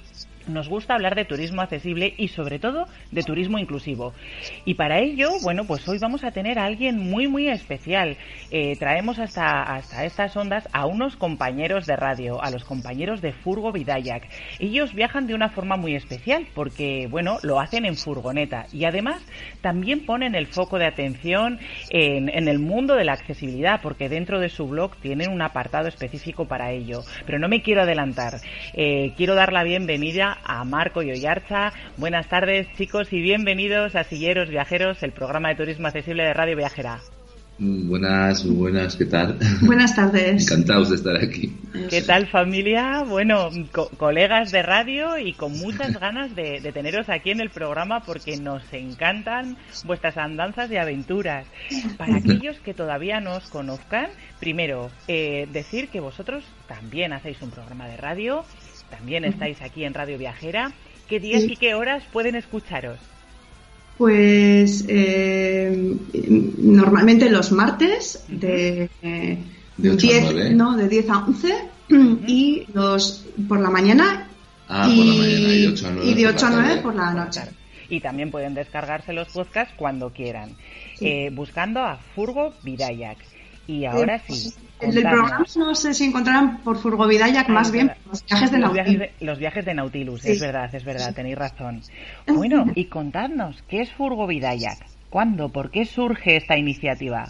Speaker 2: nos gusta hablar de turismo accesible y sobre todo de turismo inclusivo. Y para ello, bueno, pues hoy vamos a tener a alguien muy, muy especial. Eh, traemos hasta, hasta estas ondas a unos compañeros de radio, a los compañeros de Furgo Vidayak. Ellos viajan de una forma muy especial porque, bueno, lo hacen en furgoneta y además también ponen el foco de atención en, en el mundo de la accesibilidad porque dentro de su blog tienen un apartado específico para ello. Pero no me quiero adelantar. Eh, quiero dar la bienvenida a Marco y Oyarza. Buenas tardes, chicos, y bienvenidos a Silleros Viajeros, el programa de turismo accesible de Radio Viajera.
Speaker 6: Buenas, buenas, ¿qué tal?
Speaker 7: Buenas tardes.
Speaker 6: Encantados de estar aquí.
Speaker 2: ¿Qué tal familia? Bueno, colegas de radio y con muchas ganas de, teneros aquí en el programa porque nos encantan vuestras andanzas y aventuras. Para aquellos que todavía no os conozcan, primero, eh, decir que vosotros también hacéis un programa de radio también estáis aquí en Radio Viajera. ¿Qué días y qué horas pueden escucharos?
Speaker 7: Pues eh, normalmente los martes de,
Speaker 6: eh, de 10,
Speaker 7: no, de 10 a 11 y los por la mañana
Speaker 6: ah, y, por la mañana y de 8 a 9,
Speaker 7: y de 8 a 9 por la noche.
Speaker 2: Y también pueden descargarse los podcasts cuando quieran, eh, buscando a Furgo Vidayak. Y ahora sí,
Speaker 7: el del programa no sé si encontrarán por Furgovidayak más bien los viajes de Nautilus.
Speaker 2: los viajes de Nautilus, es verdad, es verdad, tenéis razón. Bueno, y contadnos, ¿qué es Furgovidayak? ¿Cuándo? ¿Por qué surge esta iniciativa?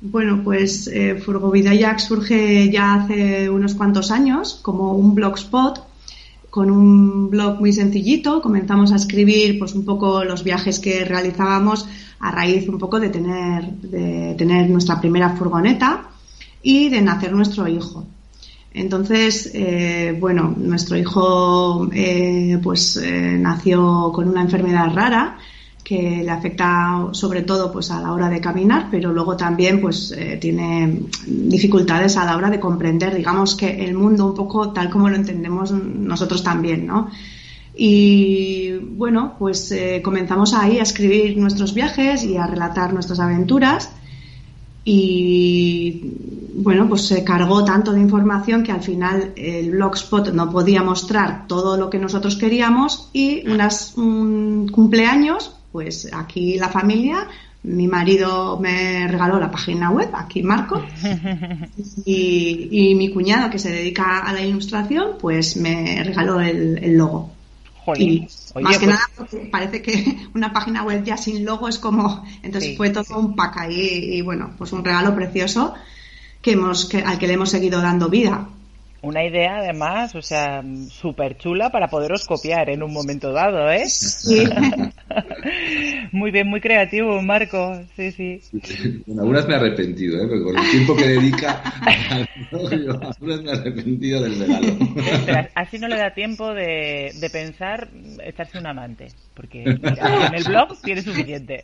Speaker 7: Bueno, pues eh, Furgovidayak surge ya hace unos cuantos años como un blogspot con un blog muy sencillito. Comenzamos a escribir pues un poco los viajes que realizábamos a raíz un poco de tener, de tener nuestra primera furgoneta y de nacer nuestro hijo. Entonces, eh, bueno, nuestro hijo eh, pues eh, nació con una enfermedad rara que le afecta sobre todo pues a la hora de caminar, pero luego también pues tiene dificultades a la hora de comprender, digamos que el mundo un poco tal como lo entendemos nosotros también, ¿no? Y bueno, pues comenzamos ahí a escribir nuestros viajes y a relatar nuestras aventuras y bueno, pues se cargó tanto de información que al final el Blogspot no podía mostrar todo lo que nosotros queríamos y unas un cumpleaños, pues aquí la familia, mi marido me regaló la página web, aquí Marco, y, mi cuñado que se dedica a la ilustración, pues me regaló el, logo. y más que pues nada porque parece que una página web ya sin logo es como entonces fue todo un pack ahí y, bueno pues un regalo precioso que hemos que, al que le hemos seguido dando vida
Speaker 2: una idea, además, o sea, súper chula para poderos copiar en un momento dado, ¿eh? Sí. muy bien, muy creativo, Marco. Sí, sí.
Speaker 6: Bueno, algunas me he arrepentido, ¿eh? Porque con el tiempo que dedica al algunas me he arrepentido del regalo.
Speaker 2: así no le da tiempo de, de pensar echarse un amante. Porque en el blog tiene suficiente.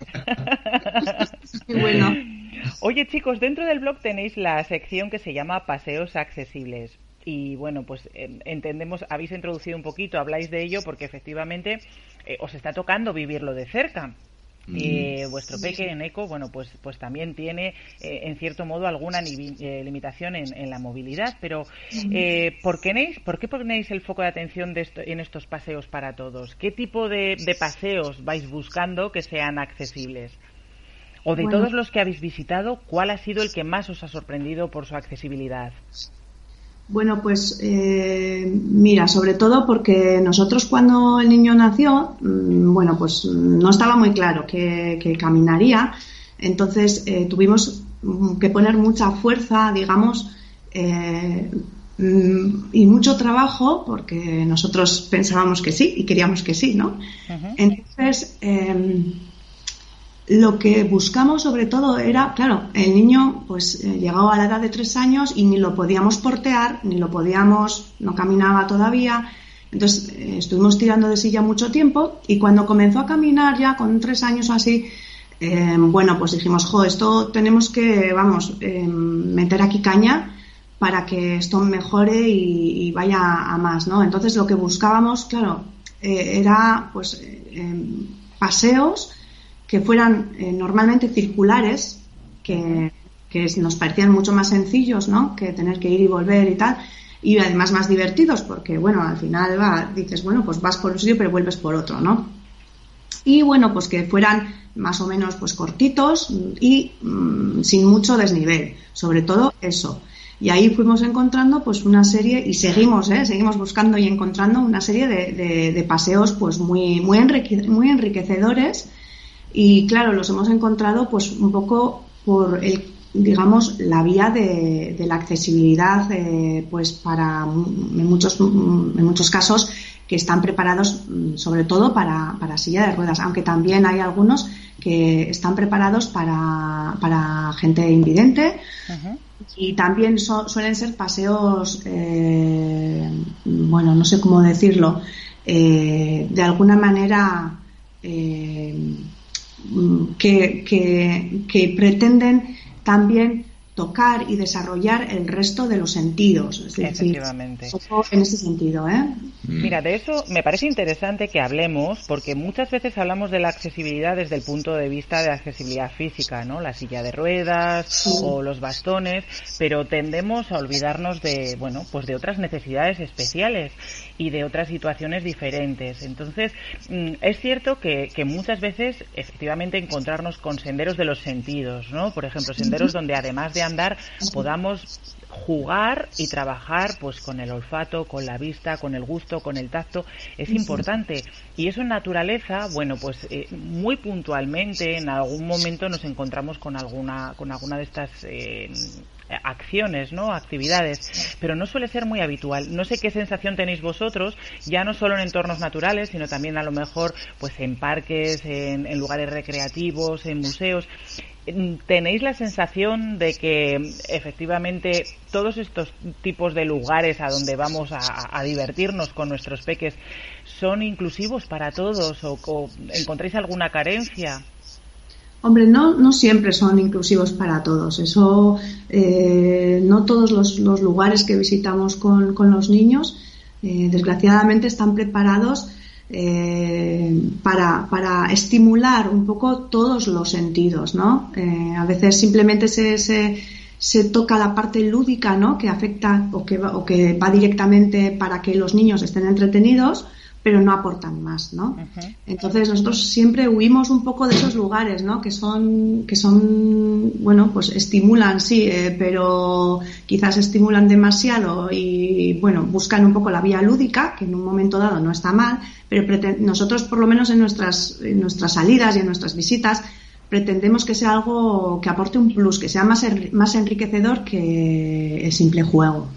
Speaker 7: bueno.
Speaker 2: Oye chicos, dentro del blog tenéis la sección que se llama Paseos Accesibles y bueno, pues entendemos, habéis introducido un poquito, habláis de ello porque efectivamente eh, os está tocando vivirlo de cerca. y mm. vuestro peque en ECO, bueno, pues, pues también tiene eh, en cierto modo alguna eh, limitación en, la movilidad, pero ¿por, qué, ¿por qué ponéis el foco de atención de en estos paseos para todos? ¿Qué tipo de, paseos vais buscando que sean accesibles? O de todos los que habéis visitado, ¿cuál ha sido el que más os ha sorprendido por su accesibilidad?
Speaker 7: Bueno, pues eh, mira, sobre todo porque nosotros cuando el niño nació, mm, bueno, pues no estaba muy claro que, caminaría, entonces eh, tuvimos que poner mucha fuerza, digamos, eh, mm, y mucho trabajo, porque nosotros pensábamos que sí y queríamos que sí, ¿no? Entonces, em, lo que buscamos sobre todo era, claro, el niño pues eh, llegaba a la edad de tres años y ni lo podíamos portear, ni lo podíamos, no caminaba todavía. Entonces eh, estuvimos tirando de silla mucho tiempo y cuando comenzó a caminar ya con tres años o así, eh, bueno, pues dijimos, jo, esto tenemos que, vamos, meter aquí caña para que esto mejore y, vaya a más, ¿no? Entonces lo que buscábamos, claro, era pues paseos que fueran eh, normalmente circulares, que, nos parecían mucho más sencillos, ¿no? Que tener que ir y volver y tal. Y además más divertidos, porque, bueno, al final va, dices, bueno, pues vas por un sitio pero vuelves por otro, ¿no? Y bueno, pues que fueran más o menos pues cortitos y mm, sin mucho desnivel, sobre todo eso. Y ahí fuimos encontrando pues una serie, y seguimos, ¿eh? seguimos buscando y encontrando una serie de, de, paseos pues muy, muy enriquecedores y claro, los hemos encontrado pues un poco por el digamos la vía de, la accesibilidad eh, pues para en muchos en muchos casos que están preparados mm, sobre todo para, para silla de ruedas aunque también hay algunos que están preparados para, para gente invidente. Y también suelen ser paseos eh, bueno no sé cómo decirlo eh, de alguna manera que, que, pretenden también tocar y desarrollar el resto de los sentidos.
Speaker 2: Efectivamente.
Speaker 7: en ese sentido, ¿eh?
Speaker 2: Mm. Mira, de eso me parece interesante que hablemos, porque muchas veces hablamos de la accesibilidad desde el punto de vista de la accesibilidad física, ¿no? La silla de ruedas o los bastones, pero tendemos a olvidarnos de, bueno, pues de otras necesidades especiales y de otras situaciones diferentes. Entonces, mm, es cierto que, que muchas veces, efectivamente, encontrarnos con senderos de los sentidos, ¿no? Por ejemplo, senderos donde además de andar podamos jugar y trabajar pues con el olfato, con la vista, con el gusto, con el tacto es importante y eso en naturaleza, bueno, pues eh, muy puntualmente en algún momento nos encontramos con alguna con alguna de estas eh, acciones, ¿no? Actividades, pero no suele ser muy habitual. No sé qué sensación tenéis vosotros, ya no solo en entornos naturales, sino también a lo mejor pues en parques, en lugares recreativos, en museos. ¿Tenéis la sensación de que efectivamente todos estos tipos de lugares a donde vamos a, divertirnos con nuestros peques son inclusivos para todos o, encontráis alguna carencia?
Speaker 7: Hombre, no, no siempre son inclusivos para todos. Eso, eh, no todos los, lugares que visitamos con, los niños, eh, desgraciadamente, están preparados eh, para, estimular un poco todos los sentidos, ¿no? A veces simplemente se, se, toca la parte lúdica, ¿no? Que afecta o que, o que va directamente para que los niños estén entretenidos, pero no aportan más, ¿no? Entonces nosotros siempre huimos un poco de esos lugares, ¿no? Que son, que son, bueno, pues estimulan, sí, eh, pero quizás estimulan demasiado y, bueno, buscan un poco la vía lúdica, que en un momento dado no está mal, pero nosotros por lo menos en nuestras, en nuestras salidas y en nuestras visitas pretendemos que sea algo que aporte un plus, que sea más, más enriquecedor que el simple juego.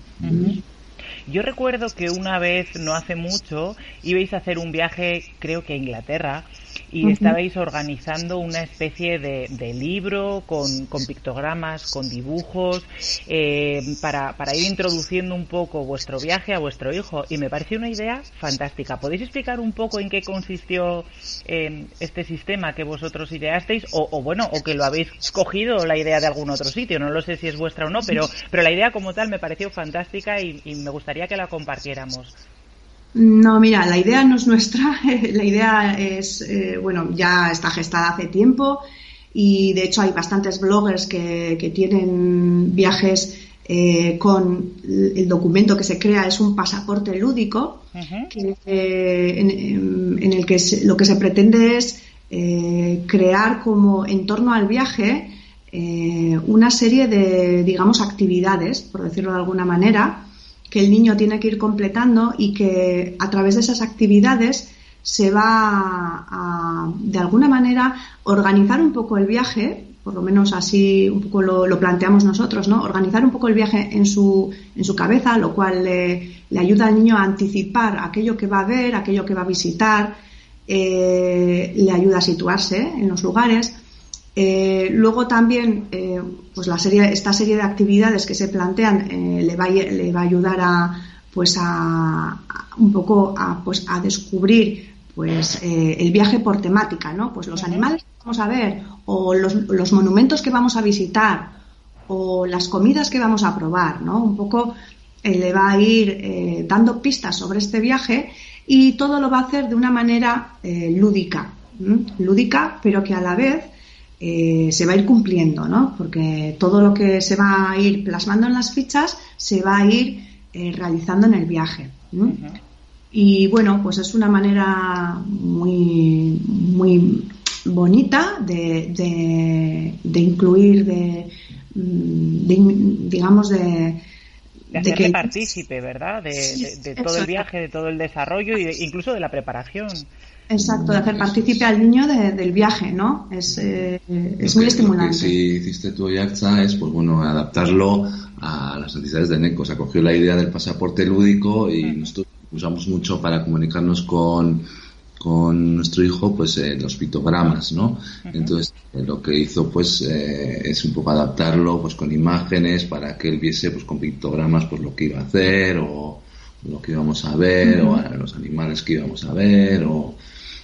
Speaker 2: Yo recuerdo que una vez, no hace mucho, ibais a hacer un viaje, creo que a Inglaterra, y estabais organizando una especie de, libro con, pictogramas, con dibujos, eh, para, para, ir introduciendo un poco vuestro viaje a vuestro hijo. Y me pareció una idea fantástica. ¿Podéis explicar un poco en qué consistió eh, este sistema que vosotros ideasteis? O, bueno, o que lo habéis cogido la idea de algún otro sitio. No lo sé si es vuestra o no, pero, pero la idea como tal me pareció fantástica y me gustaría que la compartiéramos.
Speaker 7: No, mira, la idea no es nuestra, la idea es, eh, bueno, ya está gestada hace tiempo y de hecho hay bastantes bloggers que, tienen viajes eh, con el documento que se crea es un pasaporte lúdico eh, en, el que lo que se pretende es crear como en torno al viaje una serie de, digamos, actividades, por decirlo de alguna manera, que el niño tiene que ir completando y que a través de esas actividades se va a, de alguna manera, organizar un poco el viaje, por lo menos así un poco lo, planteamos nosotros, ¿no? Organizar un poco el viaje en su, en su cabeza, lo cual le, ayuda al niño a anticipar aquello que va a ver, aquello que va a visitar, eh, le ayuda a situarse en los lugares eh, luego también, eh, pues la serie, esta serie de actividades que se plantean eh, le, va, le va a ayudar a, pues a, un poco a, pues a descubrir pues el viaje por temática, ¿no? Pues los animales que vamos a ver o los, los monumentos que vamos a visitar o las comidas que vamos a probar, ¿no? Un poco le va a ir dando pistas sobre este viaje y todo lo va a hacer de una manera lúdica, lúdica, pero que a la vez eh, se va a ir cumpliendo, ¿no? Porque todo lo que se va a ir plasmando en las fichas se va a ir eh, realizando en el viaje. Y bueno, pues es una manera muy, muy bonita de, incluir, de, mm, digamos, de,
Speaker 2: de hacerle partícipe, ¿verdad? De, todo el viaje, de todo el desarrollo e incluso de la preparación.
Speaker 7: Exacto, de hacer partícipe al niño del viaje, ¿no? Es, eh, es muy estimulante. Lo que
Speaker 6: sí hiciste tú, Yaxa, es, pues bueno, adaptarlo a las necesidades de NECO. Se acogió la idea del pasaporte lúdico y nosotros usamos mucho para comunicarnos con, con nuestro hijo, pues eh, los pictogramas, ¿no? Entonces, eh, lo que hizo, pues, es un poco adaptarlo, pues, con imágenes para que él viese, pues, con pictogramas, pues, lo que iba a hacer o lo que íbamos a ver o a los animales que íbamos a ver o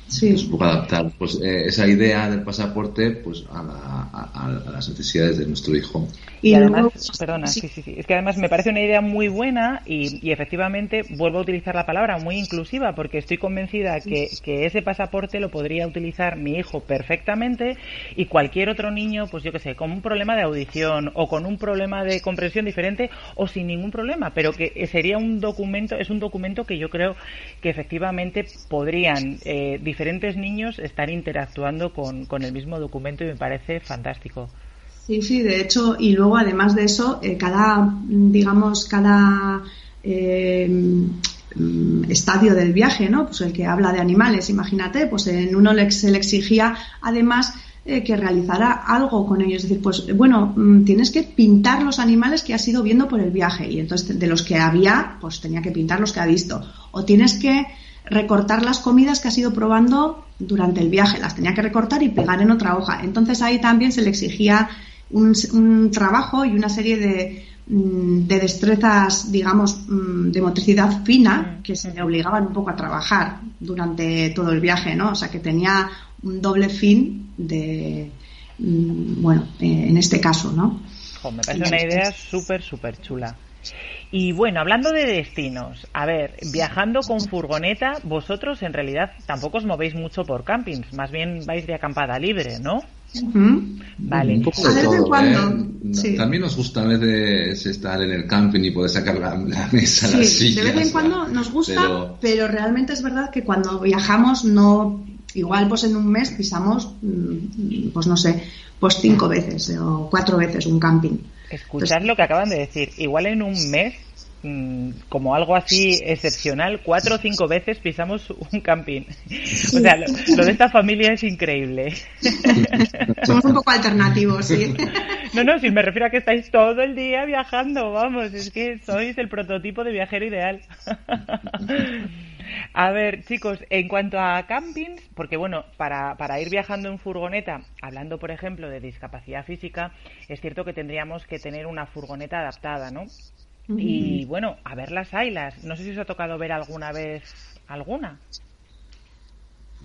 Speaker 6: Sí. Es un poco adaptar pues, eh, esa idea del pasaporte pues, a, las necesidades de nuestro hijo.
Speaker 2: Y, además, perdona, sí. Sí, sí, es que además me parece una idea muy buena y, efectivamente vuelvo a utilizar la palabra muy inclusiva porque estoy convencida que, que, ese pasaporte lo podría utilizar mi hijo perfectamente y cualquier otro niño, pues yo que sé, con un problema de audición o con un problema de comprensión diferente o sin ningún problema, pero que sería un documento, es un documento que yo creo que efectivamente podrían eh, diferentes niños estar interactuando con, con, el mismo documento y me parece fantástico.
Speaker 7: Sí, sí, de hecho, y luego además de eso, eh, cada, digamos, cada eh, estadio del viaje, ¿no? Pues el que habla de animales, imagínate, pues en uno se le exigía además eh, que realizara algo con ellos. Es decir, pues bueno, mm, tienes que pintar los animales que has ido viendo por el viaje y entonces de los que había, pues tenía que pintar los que ha visto. O tienes que recortar las comidas que has ido probando durante el viaje, las tenía que recortar y pegar en otra hoja. Entonces ahí también se le exigía un, trabajo y una serie de, mm, de destrezas, digamos, mm, de motricidad fina que se le obligaban un poco a trabajar durante todo el viaje, ¿no? O sea que tenía un doble fin de, mm, bueno, eh, en este caso, ¿no?
Speaker 2: me parece una idea súper, súper chula. Y bueno, hablando de destinos, a ver, viajando con furgoneta, vosotros en realidad tampoco os movéis mucho por campings, más bien vais de acampada libre, ¿no? Vale.
Speaker 6: Un poco de
Speaker 7: vez en
Speaker 6: todo,
Speaker 7: cuando,
Speaker 6: ¿eh?
Speaker 7: sí.
Speaker 6: También nos gusta a veces estar en el camping y poder sacar la, la mesa, las
Speaker 7: Sí,
Speaker 6: sillas.
Speaker 7: de vez en cuando nos gusta,
Speaker 6: pero-
Speaker 7: pero... realmente es verdad que cuando viajamos no, igual pues en un mes pisamos, mm, pues no sé, pues cinco veces o cuatro veces un camping.
Speaker 2: Escuchad lo que acaban de decir. Igual en un mes, mm, como algo así excepcional, cuatro o cinco veces pisamos un camping. O sea, lo, lo de esta familia es increíble.
Speaker 7: Somos un poco alternativos, sí.
Speaker 2: No, no, si me refiero a que estáis todo el día viajando, vamos, es que sois el prototipo de viajero ideal. A ver, chicos, en cuanto a campings, porque bueno, para, para ir viajando en furgoneta, hablando por ejemplo de discapacidad física, es cierto que tendríamos que tener una furgoneta adaptada, ¿no? Y bueno, a ver las ailas. No sé si os ha tocado ver alguna vez alguna.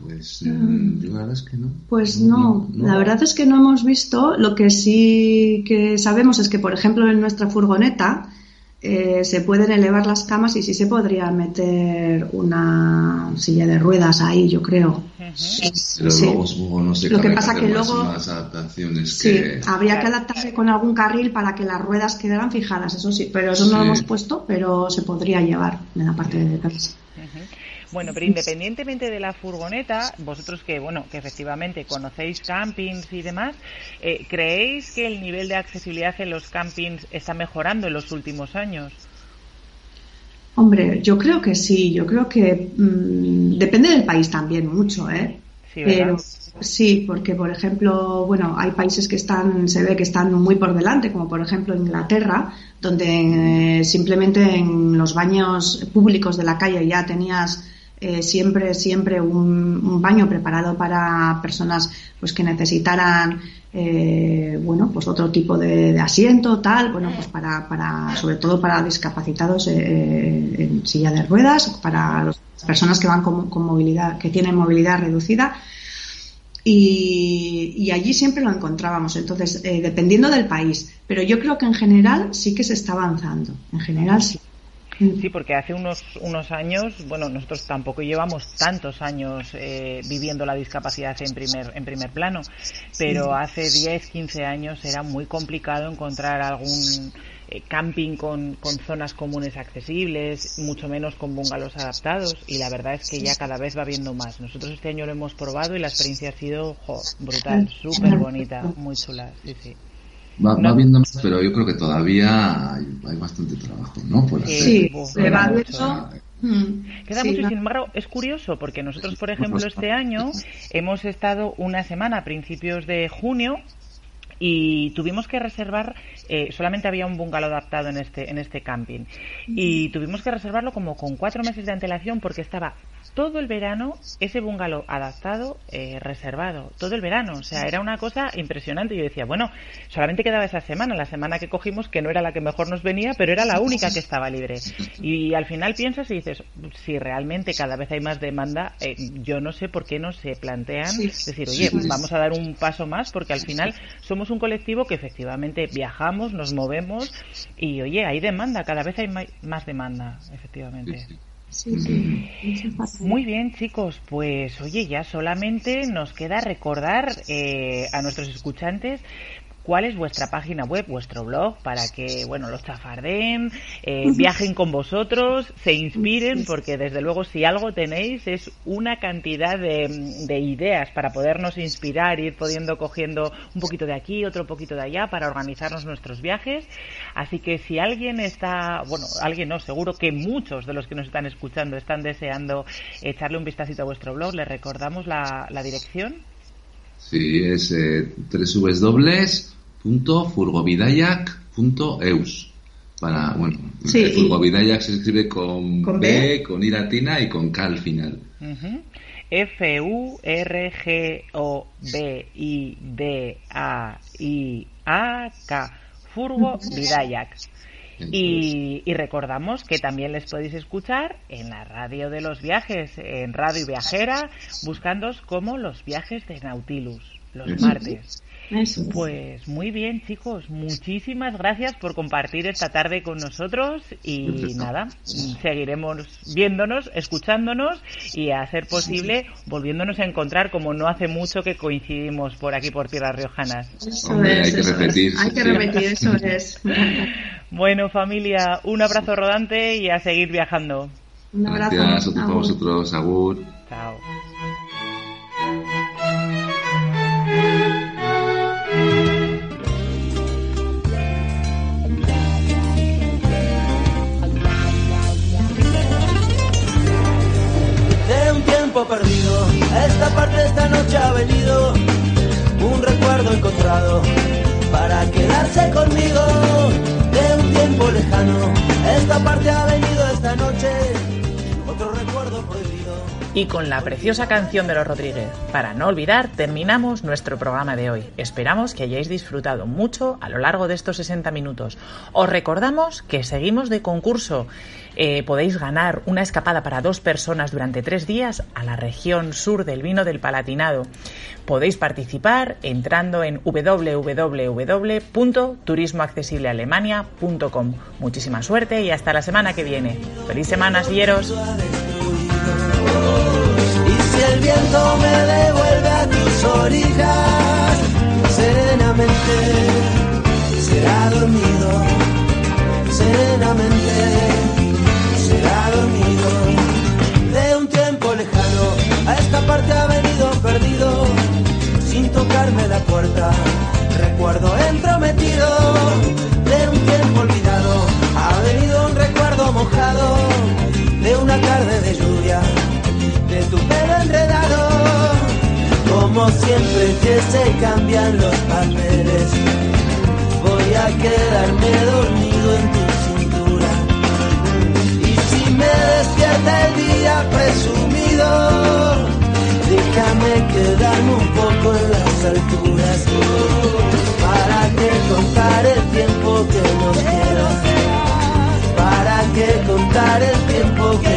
Speaker 6: Pues mm, yo la verdad es que no.
Speaker 7: Pues no, la verdad es que no hemos visto. Lo que sí que sabemos es que, por ejemplo, en nuestra furgoneta eh, se pueden elevar las camas y sí se podría meter una silla de ruedas ahí, yo creo.
Speaker 6: Pero
Speaker 7: Sí.
Speaker 6: luego supongo no sé
Speaker 7: Lo que pasa que
Speaker 6: más-
Speaker 7: luego-
Speaker 6: más adaptaciones
Speaker 7: Sí,
Speaker 6: que
Speaker 7: habría que adaptarse con algún carril para que las ruedas quedaran fijadas, eso sí, pero eso no lo hemos puesto, pero se podría llevar en la parte de detrás.
Speaker 2: Bueno, pero independientemente de la furgoneta, vosotros que, bueno, que efectivamente conocéis campings y demás, eh, ¿creéis que el nivel de accesibilidad en los campings está mejorando en los últimos años?
Speaker 7: Hombre, yo creo que sí, yo creo que mm, depende del país también mucho, ¿eh?
Speaker 2: Sí.
Speaker 7: Pero sí, porque por ejemplo, bueno, hay países que están, se ve que están muy por delante, como por ejemplo Inglaterra, donde eh, simplemente en los baños públicos de la calle ya tenías eh, siempre, siempre un, baño preparado para personas pues que necesitaran eh, bueno, pues otro tipo de, asiento, tal, bueno, pues para, para, sobre todo para discapacitados eh, en silla de ruedas, para las personas que van con, con movilidad, que tienen movilidad reducida. Y, y allí siempre lo encontrábamos. Entonces, eh, dependiendo del país. Pero yo creo que en general sí que se está avanzando. En general sí.
Speaker 2: Sí, porque hace unos, unos años, bueno, nosotros tampoco llevamos tantos años eh, viviendo la discapacidad en primer, en primer plano, pero hace 10, 15 años era muy complicado encontrar algún eh, camping con, con zonas comunes accesibles, mucho menos con bungalows adaptados, y la verdad es que ya cada vez va viendo más. Nosotros este año lo hemos probado y la experiencia ha sido jo, brutal, súper bonita, muy chula, sí, sí.
Speaker 6: Va,
Speaker 2: No.
Speaker 6: va viendo más, pero yo creo que todavía hay, hay bastante trabajo, ¿no? Por hacer.
Speaker 7: Sí,
Speaker 2: Uf,
Speaker 7: se va
Speaker 2: mucho.
Speaker 7: viendo. Mm,
Speaker 2: Queda
Speaker 7: sí,
Speaker 2: mucho, sin embargo, es curioso porque nosotros, por ejemplo, este año hemos estado una semana a principios de junio y tuvimos que reservar, eh, solamente había un bungalow adaptado en este, en este camping y tuvimos que reservarlo como con cuatro meses de antelación porque estaba todo el verano ese bungalow adaptado eh, reservado, todo el verano, o sea, era una cosa impresionante. Yo decía, bueno, solamente quedaba esa semana, la semana que cogimos que no era la que mejor nos venía, pero era la única que estaba libre. Y al final piensas y dices, si realmente cada vez hay más demanda, eh, yo no sé por qué no se plantean decir, oye, vamos a dar un paso más porque al final somos un colectivo que efectivamente viajamos, nos movemos y oye, hay demanda, cada vez hay más demanda, efectivamente.
Speaker 7: Sí, sí. Eso es fácil.
Speaker 2: Muy bien, chicos, pues oye, ya solamente nos queda recordar eh, a nuestros escuchantes cuál es vuestra página web, vuestro blog, para que, bueno, los chafarden, eh, viajen con vosotros, se inspiren, porque desde luego si algo tenéis es una cantidad de, de ideas para podernos inspirar, ir pudiendo cogiendo un poquito de aquí, otro poquito de allá, para organizarnos nuestros viajes. Así que si alguien está, bueno, alguien no, seguro que muchos de los que nos están escuchando están deseando echarle un vistacito a vuestro blog, les recordamos la, la dirección.
Speaker 6: Sí, es eh, www.furgovidayak.eus. Para, bueno,
Speaker 7: Sí,
Speaker 6: eh, Furgovidayak se escribe con,
Speaker 7: ¿Con
Speaker 6: B,
Speaker 7: B?
Speaker 6: con I latina y con K al final.
Speaker 2: F-U-R-G-O-B-I-D-A-I-A-K. Furgo Vidayak. Y, y recordamos que también les podéis escuchar en la radio de los viajes, en Radio Viajera, buscándos como los viajes de Nautilus. los martes. Pues muy bien, chicos. Muchísimas gracias por compartir esta tarde con nosotros y nada, seguiremos viéndonos, escuchándonos y a ser posible volviéndonos a encontrar como no hace mucho que coincidimos por aquí por Tierras Riojanas.
Speaker 6: Eso hay que repetir.
Speaker 7: Hay que repetir, eso es.
Speaker 2: Bueno, familia, un abrazo rodante y a seguir viajando.
Speaker 7: Un abrazo.
Speaker 6: Gracias a todos vosotros, Agur.
Speaker 2: Chao.
Speaker 5: Perdido. Esta parte esta noche ha venido un recuerdo encontrado para quedarse conmigo. De un tiempo lejano, esta parte ha venido
Speaker 1: Y con la preciosa canción de los Rodríguez, para no olvidar, terminamos nuestro programa de hoy. Esperamos que hayáis disfrutado mucho a lo largo de estos 60 minutos. Os recordamos que seguimos de concurso. Eh, podéis ganar una escapada para dos personas durante tres días a la región sur del vino del Palatinado. Podéis participar entrando en www.turismoaccesiblealemania.com. Muchísima suerte y hasta la semana que viene. ¡Feliz semana, silleros!
Speaker 5: El viento me devuelve a tus orillas, serenamente será dormido, serenamente será dormido. De un tiempo lejano a esta parte ha venido perdido, sin tocarme la puerta, recuerdo entrometido. De un tiempo olvidado ha venido un recuerdo mojado como siempre que se cambian los papeles. Voy a quedarme dormido en tu cintura. Y si me despierta el día presumido, déjame quedarme un poco en las alturas. Para que contar el tiempo que nos queda. Para que contar el tiempo que